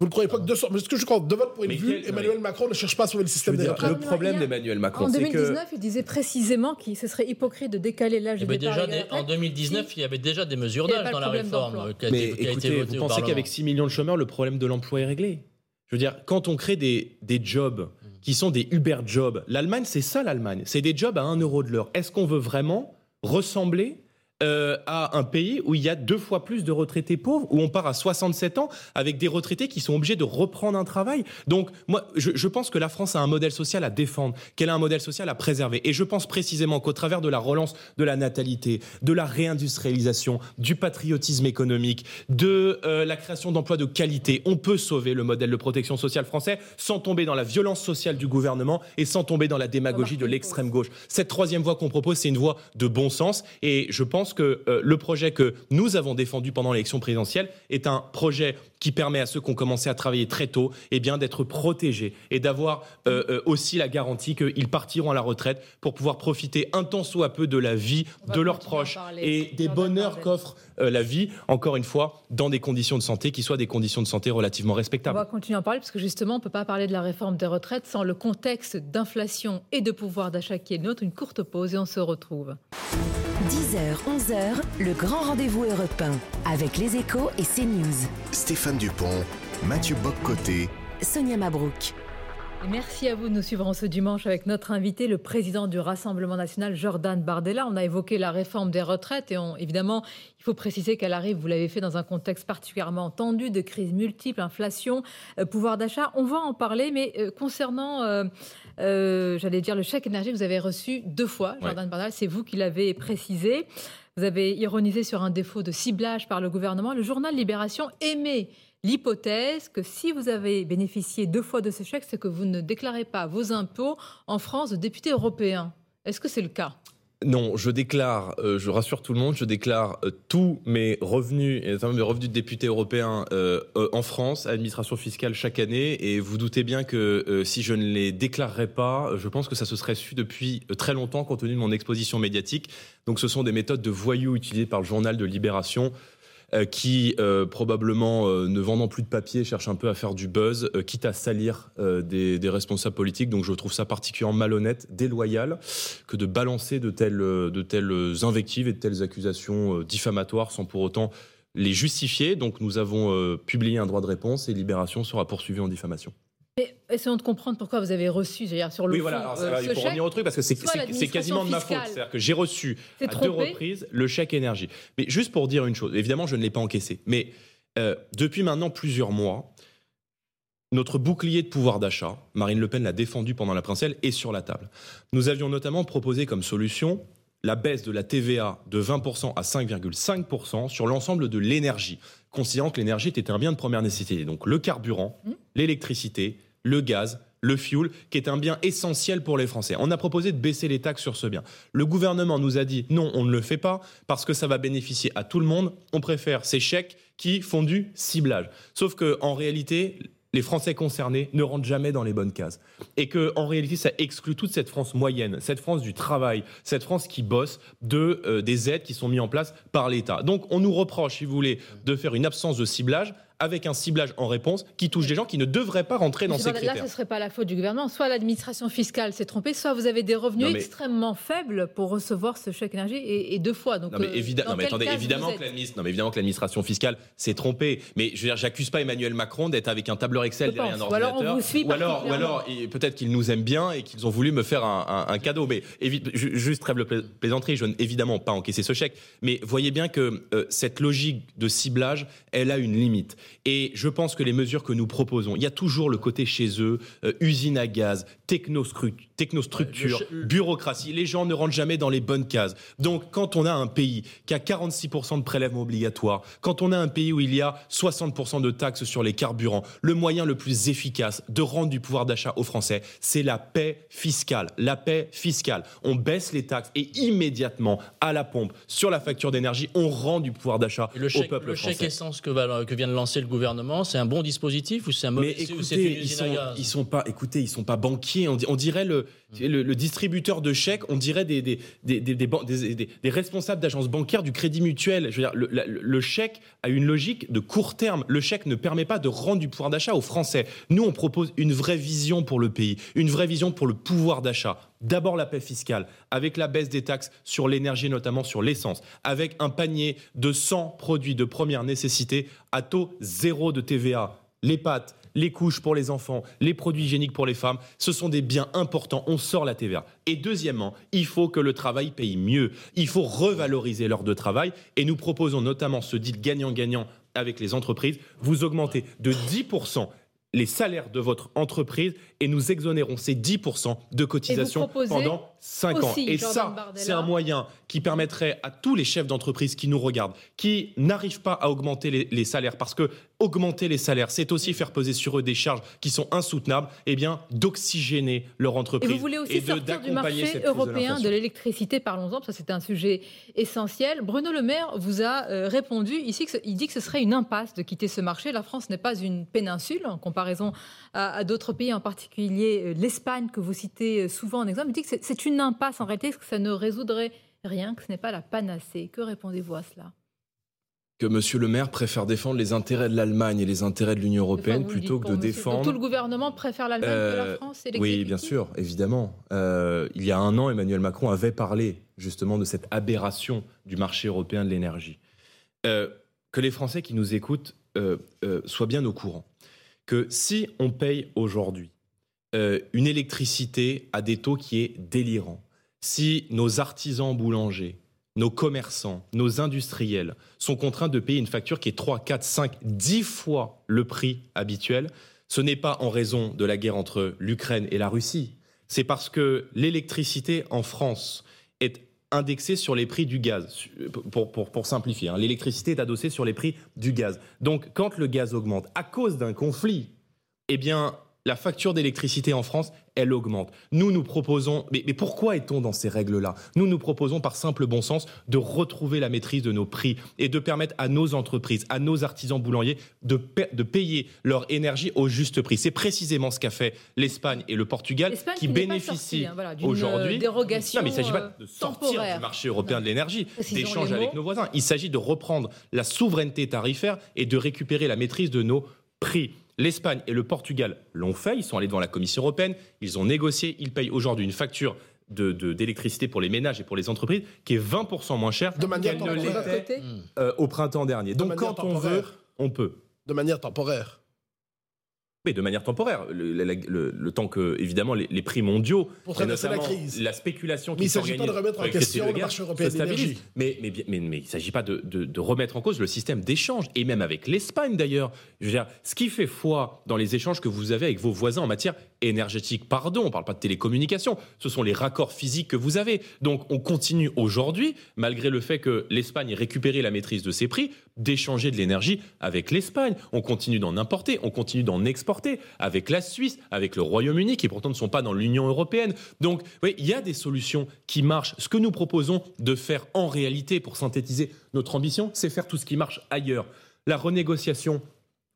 Speaker 6: Vous ne croyez pas que de son... ce que je crois, de votre point de vue, Emmanuel Macron ne cherche pas à sauver le système des retraites.
Speaker 4: Le problème d'Emmanuel Macron,
Speaker 3: c'est que... En 2019, il disait précisément que ce serait hypocrite de décaler l'âge de
Speaker 5: départ déjà En 2019, il y avait déjà des mesures d'âge dans la réforme qui a, mais été, écoutez,
Speaker 4: Vous pensez qu'avec 6 millions de chômeurs, le problème de l'emploi est réglé? Je veux dire, quand on crée des, des jobs qui sont des Uber jobs. L'Allemagne, c'est ça l'Allemagne. C'est des jobs à 1 euro de l'heure. Est-ce qu'on veut vraiment ressembler euh, à un pays où il y a deux fois plus de retraités pauvres, où on part à 67 ans avec des retraités qui sont obligés de reprendre un travail. Donc, moi, je, je pense que la France a un modèle social à défendre, qu'elle a un modèle social à préserver. Et je pense précisément qu'au travers de la relance de la natalité, de la réindustrialisation, du patriotisme économique, de euh, la création d'emplois de qualité, on peut sauver le modèle de protection sociale français sans tomber dans la violence sociale du gouvernement et sans tomber dans la démagogie de l'extrême gauche. Cette troisième voie qu'on propose, c'est une voie de bon sens. Et je pense que euh, le projet que nous avons défendu pendant l'élection présidentielle est un projet qui permet à ceux qui ont commencé à travailler très tôt eh bien d'être protégés et d'avoir euh, euh, aussi la garantie qu'ils partiront à la retraite pour pouvoir profiter un temps soit peu de la vie de leurs proches et des bonheurs qu'offre la vie, encore une fois, dans des conditions de santé qui soient des conditions de santé relativement respectables.
Speaker 3: On va continuer à en parler parce que justement, on ne peut pas parler de la réforme des retraites sans le contexte d'inflation et de pouvoir d'achat qui est le nôtre. Une courte pause et on se retrouve.
Speaker 2: 10h, 11h, le grand rendez-vous européen avec les échos et CNews.
Speaker 1: Stéphane Dupont, Mathieu Boccoté,
Speaker 2: Sonia Mabrouk.
Speaker 3: Merci à vous de nous suivre ce dimanche avec notre invité, le président du Rassemblement national, Jordan Bardella. On a évoqué la réforme des retraites et évidemment, il faut préciser qu'elle arrive, vous l'avez fait, dans un contexte particulièrement tendu de crise multiple, inflation, euh, pouvoir d'achat. On va en parler, mais euh, concernant, euh, j'allais dire, le chèque énergie, vous avez reçu deux fois, Jordan Bardella, c'est vous qui l'avez précisé. Vous avez ironisé sur un défaut de ciblage par le gouvernement. Le journal Libération émet l'hypothèse que si vous avez bénéficié deux fois de ce chèque, c'est que vous ne déclarez pas vos impôts en France de député européen. Est-ce que c'est le cas?
Speaker 4: Non, je déclare, euh, je rassure tout le monde, je déclare euh, tous mes revenus, et notamment mes revenus de député européen euh, en France, à l'administration fiscale chaque année. Et vous doutez bien que si je ne les déclarerais pas, je pense que ça se serait su depuis très longtemps compte tenu de mon exposition médiatique. Donc ce sont des méthodes de voyous utilisées par le journal de Libération euh, qui euh, probablement euh, ne vendant plus de papier cherche un peu à faire du buzz, quitte à salir des, responsables politiques. Donc je trouve ça particulièrement malhonnête, déloyal, que de balancer de telles, de telles invectives et de telles accusations diffamatoires sans pour autant les justifier. Donc nous avons publié un droit de réponse et Libération sera poursuivie en diffamation.
Speaker 3: Mais essayons de comprendre pourquoi vous avez reçu, c'est-à-dire sur le
Speaker 4: oui, voilà, alors, euh, faut revenir au truc parce que c'est quasiment de ma faute. C'est-à-dire que j'ai reçu à deux reprises le chèque énergie. Mais juste pour dire une chose, évidemment, je ne l'ai pas encaissé. Mais euh, depuis maintenant plusieurs mois, notre bouclier de pouvoir d'achat, Marine Le Pen l'a défendu pendant la princelle, est sur la table. Nous avions notamment proposé comme solution la baisse de la TVA de 20% à 5,5% sur l'ensemble de l'énergie, considérant que l'énergie était un bien de première nécessité. Donc le carburant, mmh. l'électricité, le gaz, le fuel, qui est un bien essentiel pour les Français. On a proposé de baisser les taxes sur ce bien. Le gouvernement nous a dit non, on ne le fait pas parce que ça va bénéficier à tout le monde. On préfère ces chèques qui font du ciblage. Sauf que en réalité, les Français concernés ne rentrent jamais dans les bonnes cases. Et que, en réalité, ça exclut toute cette France moyenne, cette France du travail, cette France qui bosse de euh, des aides qui sont mises en place par l'État. Donc, on nous reproche, si vous voulez, de faire une absence de ciblage avec un ciblage en réponse qui touche des gens qui ne devraient pas rentrer dans ces critères.
Speaker 3: Là, ce ne serait pas la faute du gouvernement. Soit l'administration fiscale s'est trompée, soit vous avez des revenus extrêmement faibles pour recevoir ce chèque énergie et, deux fois. Donc,
Speaker 4: non, mais, euh, non, mais attendez, évidemment que, non, mais évidemment que l'administration fiscale s'est trompée. Mais je veux dire, j'accuse pas Emmanuel Macron d'être avec un tableur Excel derrière un ordinateur.
Speaker 3: Ou alors, on vous suit
Speaker 4: ou alors, ou alors peut-être qu'ils nous aiment bien et qu'ils ont voulu me faire un, cadeau. Mais juste trêve le plaisanterie, je n'ai évidemment pas encaissé ce chèque. Mais voyez bien que euh, cette logique de ciblage, elle a une limite. Et je pense que les mesures que nous proposons, il y a toujours le côté chez eux, euh, usine à gaz, technostructure, bureaucratie. Les gens ne rentrent jamais dans les bonnes cases. Donc, quand on a un pays qui a 46% de prélèvements obligatoires, quand on a un pays où il y a 60% de taxes sur les carburants, le moyen le plus efficace de rendre du pouvoir d'achat aux Français, c'est la paix fiscale. La paix fiscale. On baisse les taxes et immédiatement, à la pompe, sur la facture d'énergie, on rend du pouvoir d'achat au peuple français.
Speaker 5: Le chèque essence que, que vient de lancer le gouvernement c'est un bon dispositif ou c'est un mauvais
Speaker 4: Mais ils sont, ils sont pas, écoutez, ils sont pas banquiers. On, dirait le, le, distributeur de chèques, on dirait des, responsables d'agences bancaires du Crédit Mutuel. Je veux dire, le, le, chèque a une logique de court terme. Le chèque ne permet pas de rendre du pouvoir d'achat aux Français. Nous, on propose une vraie vision pour le pays, une vraie vision pour le pouvoir d'achat. D'abord la paix fiscale, avec la baisse des taxes sur l'énergie, notamment sur l'essence, avec un panier de 100 produits de première nécessité à taux zéro de TVA. Les pâtes, les couches pour les enfants, les produits hygiéniques pour les femmes, ce sont des biens importants. On sort la TVA. Et deuxièmement, il faut que le travail paye mieux. Il faut revaloriser l'heure de travail. Et nous proposons notamment ce deal gagnant-gagnant avec les entreprises. Vous augmentez de 10% les salaires de votre entreprise et nous exonérons ces 10% de cotisation pendant 5 ans. Et ça, c'est un moyen qui permettrait à tous les chefs d'entreprise qui nous regardent, qui n'arrivent pas à augmenter les, salaires, parce que augmenter les salaires, c'est aussi faire peser sur eux des charges qui sont insoutenables, et eh bien d'oxygéner leur entreprise. Et
Speaker 3: vous voulez aussi sortir du marché européen de l'électricité, parlons-en, ça c'est un sujet essentiel. Bruno Le Maire vous a euh, répondu ici, il dit que ce serait une impasse de quitter ce marché. La France n'est pas une péninsule en comparaison à, d'autres pays, en particulier euh, l'Espagne que vous citez euh, souvent en exemple. Dit que c'est une impasse en réalité, que ça ne résoudrait rien, que ce n'est pas la panacée. Que répondez-vous à cela?
Speaker 4: Que M. Le Maire préfère défendre les intérêts de l'Allemagne et les intérêts de l'Union européenne plutôt que de défendre.
Speaker 3: tout le gouvernement préfère l'Allemagne que la euh, France et
Speaker 4: Oui, bien sûr, évidemment. il y a un an, Emmanuel Macron avait parlé justement de cette aberration du marché européen de l'énergie. que les Français qui nous écoutent soient bien au courant que si on paye aujourd'hui euh, une électricité à des taux qui est délirant, si nos artisans boulangers, nos commerçants, nos industriels sont contraints de payer une facture qui est 3, 4, 5, 10 fois le prix habituel, ce n'est pas en raison de la guerre entre l'Ukraine et la Russie, c'est parce que l'électricité en France est indexée sur les prix du gaz, pour, pour, pour simplifier. hein. L'électricité est adossée sur les prix du gaz. Donc, quand le gaz augmente à cause d'un conflit, eh bien, la facture d'électricité en France, elle augmente. Nous, nous proposons, mais, mais pourquoi est-on dans ces règles-là? Nous, nous proposons par simple bon sens de retrouver la maîtrise de nos prix et de permettre à nos entreprises, à nos artisans boulangers de, pa- de payer leur énergie au juste prix. C'est précisément ce qu'a fait l'Espagne et le Portugal qui bénéficient
Speaker 3: hein, voilà,
Speaker 4: aujourd'hui.
Speaker 3: euh, dérogation,
Speaker 4: Non, mais il ne s'agit
Speaker 3: euh,
Speaker 4: pas de sortir
Speaker 3: temporaire.
Speaker 4: du marché européen de l'énergie,
Speaker 3: les
Speaker 4: avec nos voisins. Il s'agit de reprendre la souveraineté tarifaire et de récupérer la maîtrise de nos prix. L'Espagne et le Portugal l'ont fait, ils sont allés devant la Commission européenne, ils ont négocié, ils payent aujourd'hui une facture de- de- d'électricité pour les ménages et pour les entreprises qui est 20% moins chère
Speaker 6: De manière
Speaker 4: qu'elle ne
Speaker 6: temporaire.
Speaker 4: l'était
Speaker 3: Côté.
Speaker 4: euh, au printemps dernier.
Speaker 6: De
Speaker 4: Donc quand on veut, on peut.
Speaker 6: De manière temporaire.
Speaker 4: Oui, de manière temporaire. Le, le- le- le temps que, évidemment, les, les prix mondiaux,
Speaker 6: Pour
Speaker 4: et
Speaker 6: traverser la crise.
Speaker 4: la spéculation
Speaker 6: Mais
Speaker 4: qui
Speaker 6: il s'agit pas de
Speaker 4: s'organise
Speaker 6: remettre en question le marché européen d'énergie.
Speaker 4: Mais, mais, mais, mais il ne s'agit pas de, de- de remettre en cause le système d'échange, et même avec l'Espagne d'ailleurs. Je veux dire, ce qui fait foi dans les échanges que vous avez avec vos voisins en matière énergétique, pardon, on parle pas de télécommunications, ce sont les raccords physiques que vous avez. Donc on continue aujourd'hui, malgré le fait que l'Espagne ait récupéré la maîtrise de ses prix, d'échanger de l'énergie avec l'Espagne. On continue d'en importer, on continue d'en exporter avec la Suisse, avec le Royaume-Uni, qui pourtant ne sont pas dans l'Union européenne. Donc, oui, il y a des solutions qui marchent. Ce que nous proposons de faire en réalité, pour synthétiser notre ambition, c'est faire tout ce qui marche ailleurs. La renégociation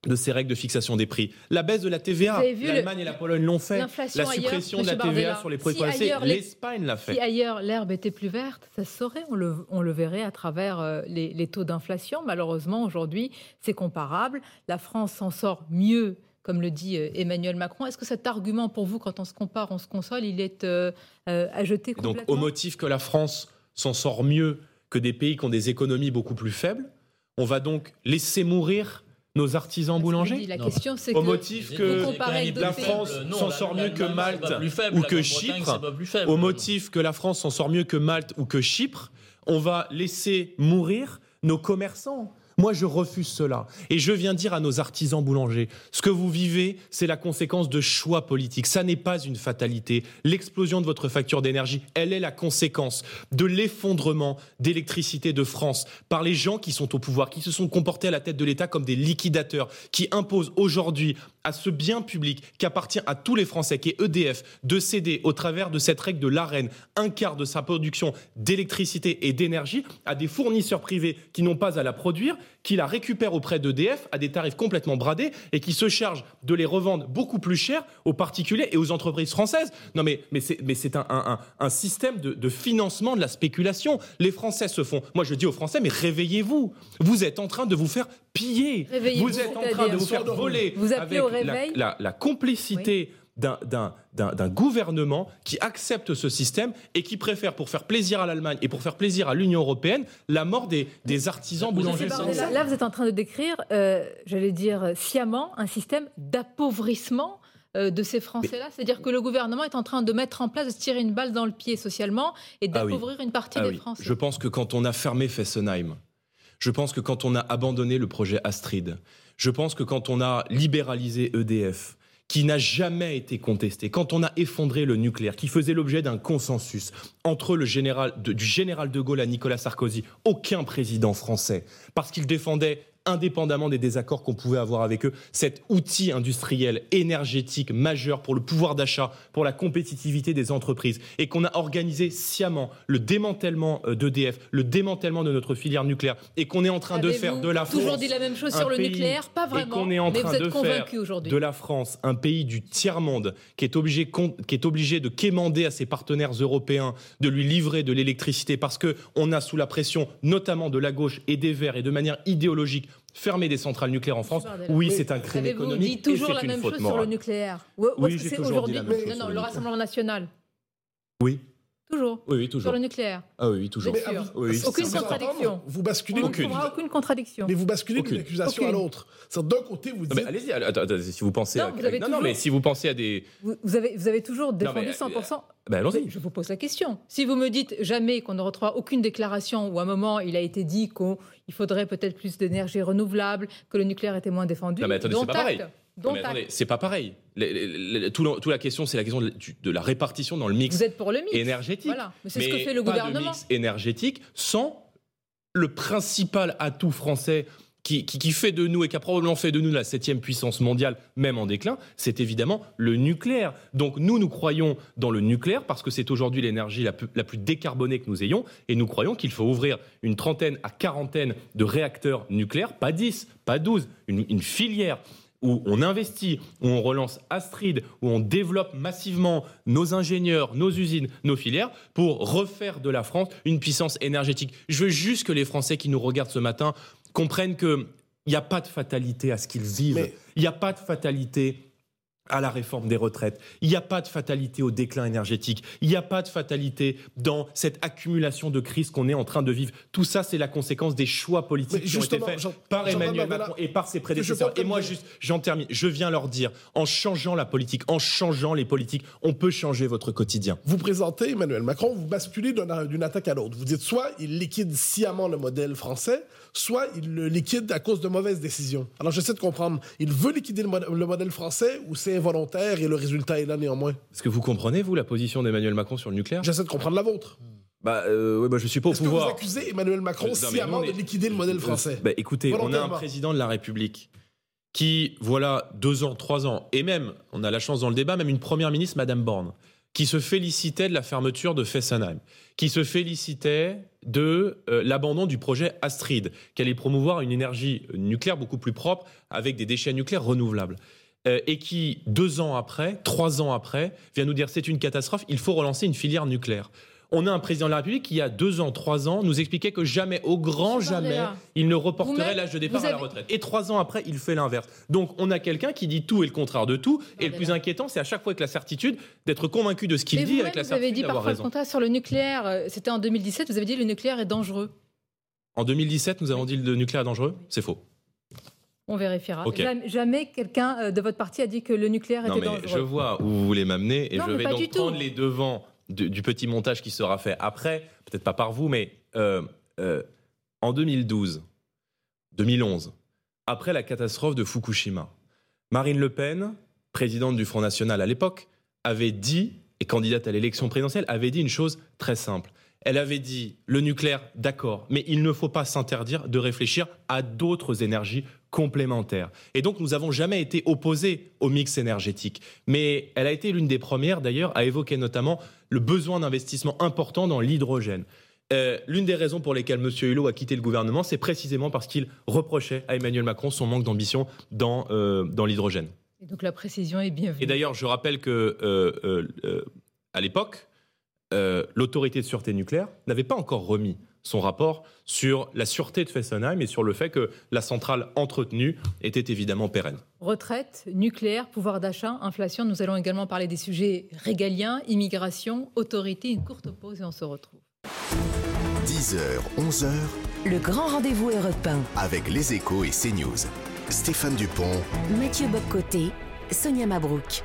Speaker 4: de ces règles de fixation des prix, la baisse de la TVA, l'Allemagne et la Pologne l'ont fait, la
Speaker 3: ailleurs,
Speaker 4: suppression de la TVA sur les
Speaker 3: si
Speaker 4: produits
Speaker 3: les-
Speaker 4: l'Espagne l'a fait.
Speaker 3: Si ailleurs l'herbe était plus verte, ça se saurait, on le, on le verrait à travers euh, les, les taux d'inflation. Malheureusement, aujourd'hui, c'est comparable. La France s'en sort mieux, comme le dit euh, Emmanuel Macron. Est-ce que cet argument, pour vous, quand on se compare, on se console, il est euh, euh, à jeter
Speaker 4: Et Donc,
Speaker 3: complètement
Speaker 4: au motif que la France s'en sort mieux que des pays qui ont des économies beaucoup plus faibles, on va donc laisser mourir nos artisans boulangers
Speaker 3: La
Speaker 5: Non.
Speaker 3: question, c'est
Speaker 4: Au
Speaker 3: que
Speaker 4: motif que la. France s'en sort mieux que Malte ou que Chypre, au motif que la France s'en sort mieux que Malte ou que Chypre, on va laisser mourir nos commerçants. Moi, je refuse cela. Et je viens dire à nos artisans boulangers, ce que vous vivez, c'est la conséquence de choix politiques. Ça n'est pas une fatalité. L'explosion de votre facture d'énergie, elle est la conséquence de l'effondrement d'électricité de France par les gens qui sont au pouvoir, qui se sont comportés à la tête de l'État comme des liquidateurs, qui imposent aujourd'hui à ce bien public qui appartient à tous les Français, qui est EDF, de céder au travers de cette règle de l'AREN un quart de sa production d'électricité et d'énergie à des fournisseurs privés qui n'ont pas à la produire, qui la récupèrent auprès d'EDF à des tarifs complètement bradés et qui se chargent de les revendre beaucoup plus cher aux particuliers et aux entreprises françaises. Non mais, mais c'est, un, un- un- système de, de financement de la spéculation. Les Français se font... Moi je dis aux Français, mais réveillez-vous. Vous êtes en train de vous faire piller.
Speaker 3: Réveillez-vous,
Speaker 4: Vous êtes en train de vous faire voler.
Speaker 3: Vous appelez
Speaker 4: avec
Speaker 3: au réveil
Speaker 4: la, la complicité d'un gouvernement qui accepte ce système et qui préfère, pour faire plaisir à l'Allemagne et pour faire plaisir à l'Union européenne, la mort des, des artisans boulangers. Français.
Speaker 3: là, vous êtes en train de décrire, euh, j'allais dire sciemment, un système d'appauvrissement euh, de ces Français-là. C'est-à-dire que le gouvernement est en train de mettre en place, de se tirer une balle dans le pied socialement et
Speaker 4: Ah oui.
Speaker 3: d'appauvrir une partie
Speaker 4: Ah
Speaker 3: des
Speaker 4: oui.
Speaker 3: Français.
Speaker 4: Je pense que quand on a fermé Fessenheim, je pense que quand on a abandonné le projet Astrid, je pense que quand on a libéralisé EDF, qui n'a jamais été contesté, quand on a effondré le nucléaire, qui faisait l'objet d'un consensus entre le général du général de Gaulle à Nicolas Sarkozy, aucun président français, parce qu'il défendait indépendamment des désaccords qu'on pouvait avoir avec eux, cet outil industriel énergétique majeur pour le pouvoir d'achat, pour la compétitivité des entreprises, et qu'on a organisé sciemment le démantèlement euh, d'EDF, le démantèlement de notre filière nucléaire, et qu'on est en train de faire de la France
Speaker 3: toujours dit la même chose
Speaker 4: un
Speaker 3: sur le
Speaker 4: pays-
Speaker 3: nucléaire? Pas
Speaker 4: et
Speaker 3: vraiment.
Speaker 4: qu'on est en
Speaker 3: mais
Speaker 4: train
Speaker 3: vous êtes
Speaker 4: de
Speaker 3: convaincu
Speaker 4: faire
Speaker 3: aujourd'hui.
Speaker 4: de la France un pays du tiers-monde qui est obligé qui est obligé de quémander à ses partenaires européens de lui livrer de l'électricité parce que on a sous la pression notamment de la gauche et des Verts et de manière idéologique fermé des centrales nucléaires en France. Oui, c'est un crime économique
Speaker 3: dit toujours
Speaker 4: et
Speaker 3: la
Speaker 4: une
Speaker 3: même
Speaker 4: faute
Speaker 3: chose sur le nucléaire Ou- ou
Speaker 4: Oui, j'ai
Speaker 3: c'est
Speaker 4: toujours dit
Speaker 3: aujourd'hui
Speaker 4: la même chose
Speaker 3: Non, non,
Speaker 4: le.
Speaker 3: Rassemblement national?
Speaker 4: Oui,
Speaker 3: Toujours.
Speaker 4: oui, oui,
Speaker 3: Sur
Speaker 4: toujours.
Speaker 3: le nucléaire.
Speaker 4: Ah oui, toujours.
Speaker 3: Mais
Speaker 4: Oui,
Speaker 3: Aucune contradiction.
Speaker 6: Vous basculez
Speaker 3: On ne
Speaker 4: Aucune.
Speaker 3: aucune contradiction.
Speaker 6: Mais vous basculez d'une
Speaker 4: Aucune.
Speaker 6: accusation à l'autre. C'est d'un côté, vous
Speaker 4: Non,
Speaker 6: dites.
Speaker 4: mais allez-y, attends, attends, si vous pensez
Speaker 3: Non,
Speaker 4: à...
Speaker 3: vous avez
Speaker 4: non, non,
Speaker 3: toujours-
Speaker 4: mais si vous pensez à des...
Speaker 3: Vous, vous avez, vous avez toujours défendu
Speaker 4: mais,
Speaker 3: 100%.
Speaker 4: Ben allons-y.
Speaker 3: Je vous pose la question. Si vous me dites jamais qu'on ne retrouvera aucune déclaration où à un moment il a été dit qu'il faudrait peut-être plus d'énergie renouvelable, que le nucléaire était moins défendu,
Speaker 4: Non, mais attendez, c'est pas pareil.
Speaker 3: Acte.
Speaker 4: attendez, c'est pas pareil. Les- les- les- tout, le- toute la question, c'est la question de, la répartition dans le mix
Speaker 3: Vous êtes pour le mix.
Speaker 4: énergétique.
Speaker 3: Voilà, mais c'est ce que fait le
Speaker 4: pas de mix énergétique sans le principal atout français qui, qui- qui fait de nous et qui a probablement fait de nous la septième puissance mondiale, même en déclin, c'est évidemment le nucléaire. Donc nous, nous croyons dans le nucléaire parce que c'est aujourd'hui l'énergie la plus, la plus décarbonée que nous ayons et nous croyons qu'il faut ouvrir une trentaine à quarantaine de réacteurs nucléaires, pas 10, pas 12, une, une filière où on investit, où on relance Astrid, où on développe massivement nos ingénieurs, nos usines, nos filières, pour refaire de la France une puissance énergétique. Je veux juste que les Français qui nous regardent ce matin comprennent qu'il n'y a pas de fatalité à ce qu'ils vivent. Il n'y a pas de fatalité à la réforme des retraites. Il n'y a pas de fatalité au déclin énergétique. Il n'y a pas de fatalité dans cette accumulation de crises qu'on est en train de vivre. Tout ça, c'est la conséquence des choix politiques qui ont été faits
Speaker 6: Jean-
Speaker 4: par Emmanuel Macron et par ses prédécesseurs. Et moi, juste, j'en termine. Je viens leur dire, en changeant la politique, en changeant les politiques, on peut changer votre quotidien.
Speaker 6: Vous présentez Emmanuel Macron, vous basculez d'un- d'une attaque à l'autre. Vous dites soit il liquide sciemment le modèle français, soit il le liquide à cause de mauvaises décisions. Alors j'essaie de comprendre, il veut liquider le, mod- le modèle français ou c'est involontaire et le résultat est là néanmoins?
Speaker 4: Est-ce que vous comprenez, vous, la position d'Emmanuel Macron sur le nucléaire?
Speaker 6: J'essaie de comprendre la vôtre.
Speaker 4: Bah, euh, ouais, bah, je suis pas au
Speaker 6: Est-ce que vous
Speaker 4: pouvoir.
Speaker 6: accusez Emmanuel Macron
Speaker 4: Euh, non,
Speaker 6: sciemment
Speaker 4: est-
Speaker 6: de liquider le modèle français?
Speaker 4: Bah, écoutez, on a un président de la République qui, voilà, deux ans, trois ans, et même, on a la chance dans le débat, même une première ministre, Madame Borne, qui se félicitait de la fermeture de Fessenheim, qui se félicitait de euh, l'abandon du projet Astrid, qui allait promouvoir une énergie nucléaire beaucoup plus propre avec des déchets nucléaires renouvelables. Euh, et qui, deux ans après, trois ans après, vient nous dire c'est une catastrophe, il faut relancer une filière nucléaire. On a un président de la République qui, il y a deux ans, trois ans, nous expliquait que jamais, au grand jamais, il ne reporterait l'âge de départ à la retraite. Et trois ans après, il fait l'inverse. Donc, on a quelqu'un qui dit tout et le contraire de tout. Et le plus inquiétant, c'est à chaque fois avec la certitude d'être convaincu de ce qu'il dit avec la
Speaker 3: vous avez
Speaker 4: certitude
Speaker 3: dit parfois le contraire sur le nucléaire. euh, C'était en 2017, vous avez dit le nucléaire est dangereux.
Speaker 4: En 2017, nous avons dit le nucléaire est dangereux? C'est faux.
Speaker 3: On vérifiera. Jamais, jamais quelqu'un euh, de votre parti a dit que le nucléaire
Speaker 4: Non,
Speaker 3: était
Speaker 4: mais
Speaker 3: dangereux.
Speaker 4: je vois où vous voulez m'amener et
Speaker 3: Non,
Speaker 4: je vais donc prendre les devants du petit montage qui sera fait après, peut-être pas par vous, mais euh, euh, en 2012, 2011, après la catastrophe de Fukushima, Marine Le Pen, présidente du Front National à l'époque, avait dit, et candidate à l'élection présidentielle, avait dit une chose très simple. Elle avait dit le nucléaire, d'accord, mais il ne faut pas s'interdire de réfléchir à d'autres énergies complémentaires. Et donc, nous n'avons jamais été opposés au mix énergétique. Mais elle a été l'une des premières, d'ailleurs, à évoquer notamment le besoin d'investissement important dans l'hydrogène. Euh, L'une des raisons pour lesquelles M. Hulot a quitté le gouvernement, c'est précisément parce qu'il reprochait à Emmanuel Macron son manque d'ambition dans, euh, dans l'hydrogène.
Speaker 3: Et donc la précision est bienvenue.
Speaker 4: Et d'ailleurs, je rappelle que euh, à l'époque, l'autorité de sûreté nucléaire n'avait pas encore remis son rapport sur la sûreté de Fessenheim et sur le fait que la centrale entretenue était évidemment pérenne.
Speaker 3: Retraite, nucléaire, pouvoir d'achat, inflation. Nous allons également parler des sujets régaliens, immigration, autorité. Une courte pause et on se retrouve.
Speaker 1: 10h, 11h,
Speaker 2: Le grand rendez-vous européen.
Speaker 1: avec les échos et CNews. Stéphane Dupont,
Speaker 2: Mathieu Bobcoté, Sonia Mabrouk.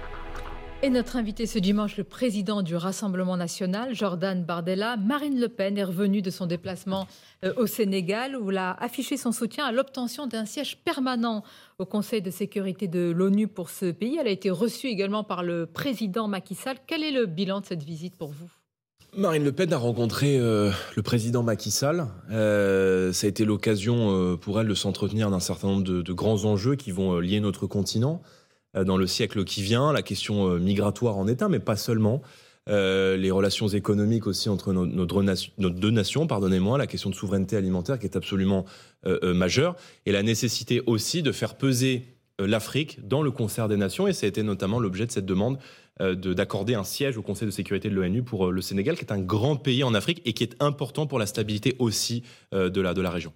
Speaker 3: Et notre invité ce dimanche, le président du Rassemblement national, Jordan Bardella, Marine Le Pen, est revenue de son déplacement euh, au Sénégal où elle a affiché son soutien à l'obtention d'un siège permanent au Conseil de sécurité de l'ONU pour ce pays. Elle a été reçue également par le président Macky Sall. Quel est le bilan de cette visite pour vous?
Speaker 4: Marine Le Pen a rencontré euh, le président Macky Sall. Euh, ça a été l'occasion pour elle de s'entretenir d'un certain nombre de, grands enjeux qui vont lier notre continent dans le siècle qui vient. La question euh, migratoire en est un, mais pas seulement. Euh, les relations économiques aussi entre nos, deux nations, pardonnez-moi, la question de souveraineté alimentaire qui est absolument euh, euh, majeure, et la nécessité aussi de faire peser euh, l'Afrique dans le concert des nations, et ça a été notamment l'objet de cette demande euh, de- d'accorder un siège au Conseil de sécurité de l'ONU pour euh, le Sénégal, qui est un grand pays en Afrique et qui est important pour la stabilité aussi euh, de, la, de la région.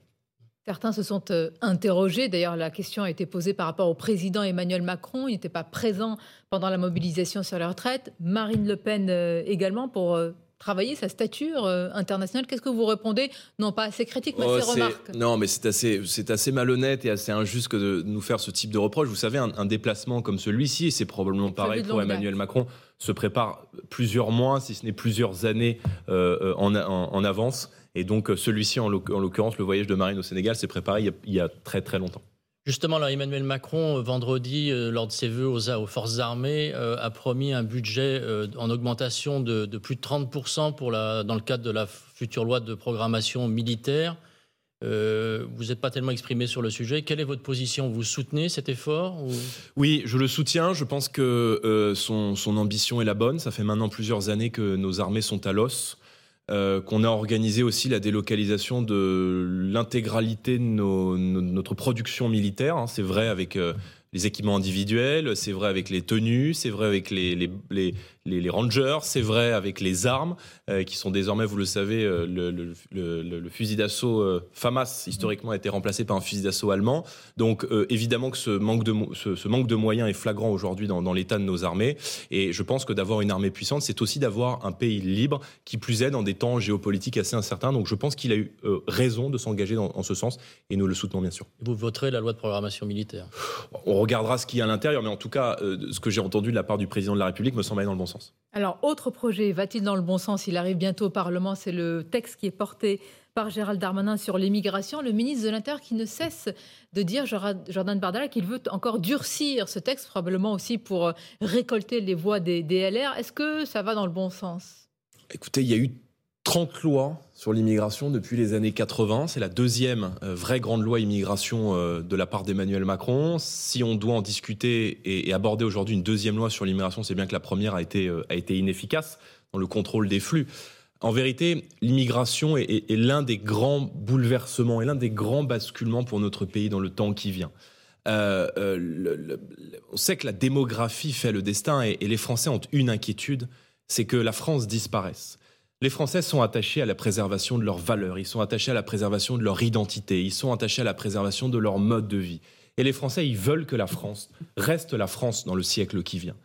Speaker 3: Certains se sont euh, interrogés. D'ailleurs, la question a été posée par rapport au président Emmanuel Macron. Il n'était pas présent pendant la mobilisation sur la retraite. Marine Le Pen euh, également pour euh, travailler sa stature euh, internationale. Qu'est-ce que vous répondez? Non pas assez critique, mais
Speaker 4: Oh,
Speaker 3: assez
Speaker 4: c'est-
Speaker 3: remarque.
Speaker 4: Non, mais c'est assez, c'est assez malhonnête et assez injuste que de nous faire ce type de reproche. Vous savez, un, un déplacement comme celui-ci, et c'est probablement pareil pour
Speaker 3: date.
Speaker 4: Emmanuel Macron, se prépare plusieurs mois, si ce n'est plusieurs années euh, euh, en, en- en avance. Et donc, celui-ci, en l'oc- en l'occurrence, le voyage de Marine au Sénégal, s'est préparé il y, a, il y a très très longtemps.
Speaker 5: Justement, Emmanuel Macron, euh, vendredi, euh, lors de ses vœux aux, forces armées, euh, a promis un budget en augmentation de, plus de 30% pour la, dans le cadre de la future loi de programmation militaire. Vous n'êtes pas tellement exprimé sur le sujet. Quelle est votre position? Vous soutenez cet effort ou...
Speaker 4: Oui, je le soutiens. Je pense que son, ambition est la bonne. Ça fait maintenant plusieurs années que nos armées sont à l'os. Euh, qu'on a organisé aussi la délocalisation de l'intégralité de notre production militaire. Hein. C'est vrai avec euh, les équipements individuels, c'est vrai avec les tenues, c'est vrai avec les, les, rangers, c'est vrai avec les armes, euh, qui sont désormais, vous le savez, euh, le, le, le, le, fusil d'assaut euh, FAMAS, historiquement, a été remplacé par un fusil d'assaut allemand. Donc, évidemment que ce manque de, ce, ce manque de moyens est flagrant aujourd'hui dans, dans l'état de nos armées. Et je pense que d'avoir une armée puissante, c'est aussi d'avoir un pays libre, qui plus est dans des temps géopolitiques assez incertains. Donc, je pense qu'il a eu raison de s'engager en ce sens, et nous le soutenons bien sûr.
Speaker 5: Vous voterez la loi de programmation militaire?
Speaker 4: On regardera ce qu'il y a à l'intérieur, mais en tout cas, ce que j'ai entendu de la part du président de la République me semble aller dans le bon sens.
Speaker 3: Alors, autre projet, va-t-il dans le bon sens? Il arrive bientôt au Parlement. C'est le texte qui est porté par Gérald Darmanin sur l'immigration. Le ministre de l'Intérieur qui ne cesse de dire, Jordan Bardella, qu'il veut encore durcir ce texte, probablement aussi pour euh, récolter les voix des, des LR. Est-ce que ça va dans le bon sens?
Speaker 4: Écoutez, il y a eu 30 lois sur l'immigration depuis les années 80. C'est la deuxième euh, vraie grande loi immigration euh, de la part d'Emmanuel Macron. Si on doit en discuter et, aborder aujourd'hui une deuxième loi sur l'immigration, c'est bien que la première a été, euh, a été inefficace dans le contrôle des flux. En vérité, l'immigration est, l'un des grands bouleversements et l'un des grands basculements pour notre pays dans le temps qui vient. on sait que la démographie fait le destin et les Français ont une inquiétude, c'est que la France disparaisse. Les Français sont attachés à la préservation de leurs valeurs, ils sont attachés à la préservation de leur identité, ils sont attachés à la préservation de leur mode de vie. Et les Français, ils veulent que la France reste la France dans le siècle qui vient.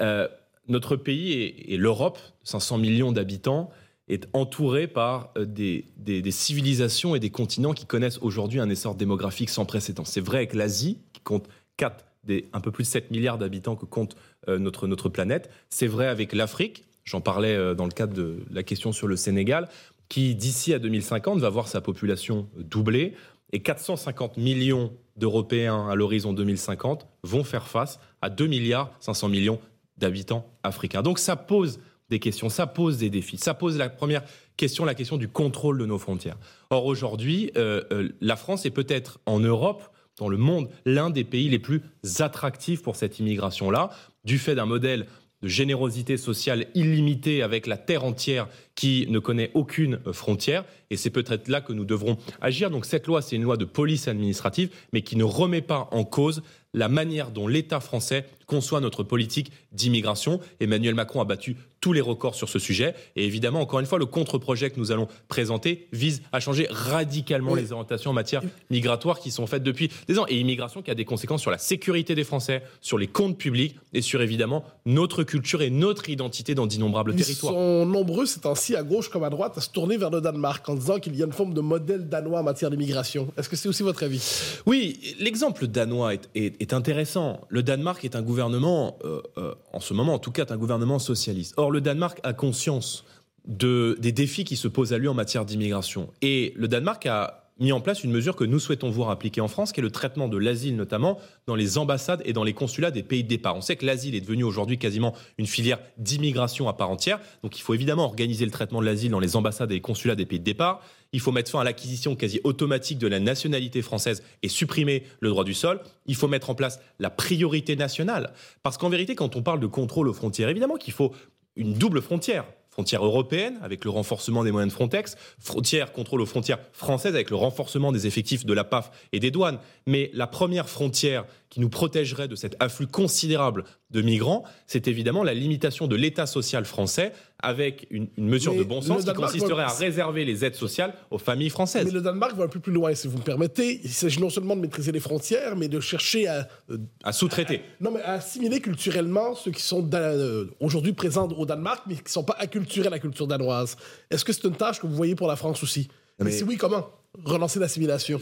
Speaker 4: Euh, notre pays et, l'Europe, 500 millions d'habitants, est entouré par euh, des, civilisations et des continents qui connaissent aujourd'hui un essor démographique sans précédent. C'est vrai avec l'Asie, qui compte 4 des un peu plus de 7 milliards d'habitants que compte euh, notre planète. C'est vrai avec l'Afrique, J'en parlais euh, dans le cadre de la question sur le Sénégal, qui d'ici à 2050 va voir sa population doubler et 450 millions d'Européens à l'horizon 2050 vont faire face à 2 milliards 500 millions d'habitants africains. Donc ça pose des questions, ça pose des défis. Ça pose la première question, la question du contrôle de nos frontières. Or aujourd'hui, euh, euh, la France est peut-être en Europe, dans le monde, l'un des pays les plus attractifs pour cette immigration-là, du fait d'un modèle de générosité sociale illimitée avec la terre entière qui ne connaît aucune frontière. Et c'est peut-être là que nous devrons agir. Donc cette loi, c'est une loi de police administrative, mais qui ne remet pas en cause la manière dont l'État français conçoit notre politique d'immigration. Emmanuel Macron a battu tous les records sur ce sujet. Et évidemment, encore une fois, le contre-projet que nous allons présenter vise à changer radicalement les orientations en matière migratoire qui sont faites depuis des ans. Et immigration qui a des conséquences sur la sécurité des Français, sur les comptes publics et sur évidemment notre culture et notre identité dans d'innombrables territoires.
Speaker 6: Ils sont nombreux ces temps-ci, à gauche comme à droite, à se tourner vers le Danemark en disant qu'il y a une forme de modèle danois en matière d'immigration. Est-ce que c'est aussi votre avis?
Speaker 4: Oui, l'exemple danois est, est est intéressant. Le Danemark est un gouvernement, euh, euh, en ce moment en tout cas, un gouvernement socialiste. Or, le Danemark a conscience de, des défis qui se posent à lui en matière d'immigration. Et le Danemark a mis en place une mesure que nous souhaitons voir appliquer en France, qui est le traitement de l'asile, notamment dans les ambassades et dans les consulats des pays de départ. On sait que l'asile est devenu aujourd'hui quasiment une filière d'immigration à part entière. Donc il faut évidemment organiser le traitement de l'asile dans les ambassades et les consulats des pays de départ. Il faut mettre fin à l'acquisition quasi automatique de la nationalité française et supprimer le droit du sol. Il faut mettre en place la priorité nationale. Parce qu'en vérité, quand on parle de contrôle aux frontières, évidemment qu'il faut une double frontière frontière européenne avec le renforcement des moyens de Frontex, frontière contrôle aux frontières françaises avec le renforcement des effectifs de la PAF et des douanes. Mais la première frontière qui nous protégerait de cet afflux considérable de migrants, c'est évidemment la limitation de l'État social français avec une, mesure de bon sens qui consisterait à réserver les aides sociales aux familles françaises.
Speaker 6: Mais le Danemark va un peu plus loin, si vous me permettez. Il s'agit non seulement de maîtriser les frontières, mais de chercher à...
Speaker 4: Euh, à sous-traiter.
Speaker 6: Non, mais à assimiler culturellement ceux qui sont euh, aujourd'hui présents au Danemark, mais qui ne sont pas acculturés à la culture danoise. Est-ce que c'est une tâche que vous voyez pour la France aussi? Mais... si oui, comment? Relancer l'assimilation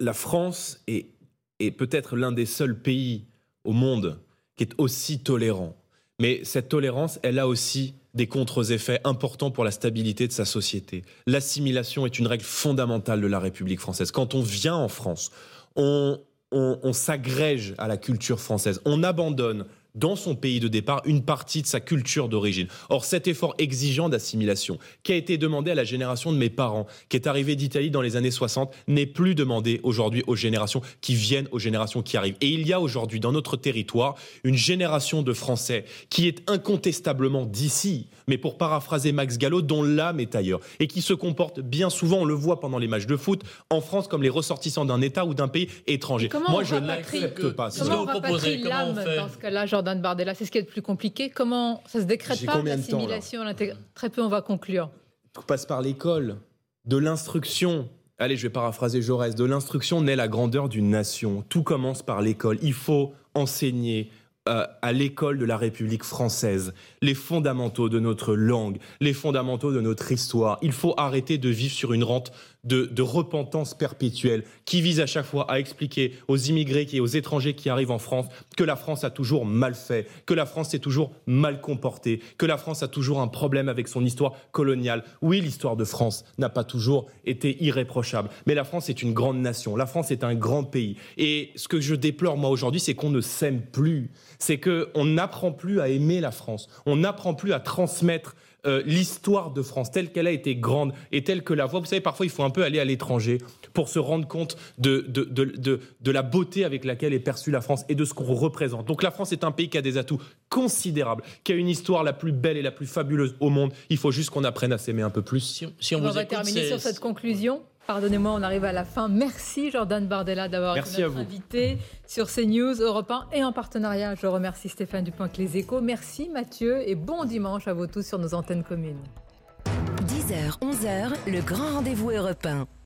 Speaker 4: la France est est peut-être l'un des seuls pays au monde qui est aussi tolérant. Mais cette tolérance, elle a aussi des contre-effets importants pour la stabilité de sa société. L'assimilation est une règle fondamentale de la République française. Quand on vient en France, on on s'agrège à la culture française. On abandonne dans son pays de départ une partie de sa culture d'origine. Or, cet effort exigeant d'assimilation qui a été demandé à la génération de mes parents, qui est arrivée d'Italie dans les années 60, n'est plus demandé aujourd'hui aux générations qui viennent, aux générations qui arrivent. Et il y a aujourd'hui dans notre territoire une génération de Français qui est incontestablement d'ici, mais pour paraphraser Max Gallo, dont l'âme est ailleurs, et qui se comporte bien souvent, on le voit pendant les matchs de foot, en France comme les ressortissants d'un État ou d'un pays étranger.
Speaker 3: Moi, je n'accepte pas ça. Comment on on fait? dans ce cas-là, Jordan Bardella? C'est ce qui est le plus compliqué. Comment ça se décrète pas l'assimilation Très peu, on va conclure.
Speaker 4: Tout passe par l'école, de l'instruction. Allez, je vais paraphraser Jaurès. De l'instruction naît la grandeur d'une nation. Tout commence par l'école. Il faut enseigner, euh, à l'école de la République française, les fondamentaux de notre langue, les fondamentaux de notre histoire. Il faut arrêter de vivre sur une rente de, repentance perpétuelle qui vise à chaque fois à expliquer aux immigrés et aux étrangers qui arrivent en France que la France a toujours mal fait, que la France s'est toujours mal comportée, que la France a toujours un problème avec son histoire coloniale. Oui, l'histoire de France n'a pas toujours été irréprochable, mais la France est une grande nation, la France est un grand pays. Et ce que je déplore moi aujourd'hui, c'est qu'on ne s'aime plus, c'est qu'on n'apprend plus à aimer la France, on n'apprend plus à transmettre euh, l'histoire de France telle qu'elle a été grande et telle que la voix. Vous savez, parfois, il faut un peu aller à l'étranger pour se rendre compte de, de, de, de, la beauté avec laquelle est perçue la France et de ce qu'on représente. Donc la France est un pays qui a des atouts considérables, qui a une histoire la plus belle et la plus fabuleuse au monde. Il faut juste qu'on apprenne à s'aimer un peu plus.
Speaker 3: Si, on, on va terminer sur cette conclusion. Pardonnez-moi, on arrive à la fin. Merci Jordan Bardella d'avoir été notre invité sur CNews, Europe 1 et en partenariat. Je remercie Stéphane Dupont avec les échos. Merci Mathieu et bon dimanche à vous tous sur nos antennes communes.
Speaker 2: 10h, 11h, le grand rendez-vous européen.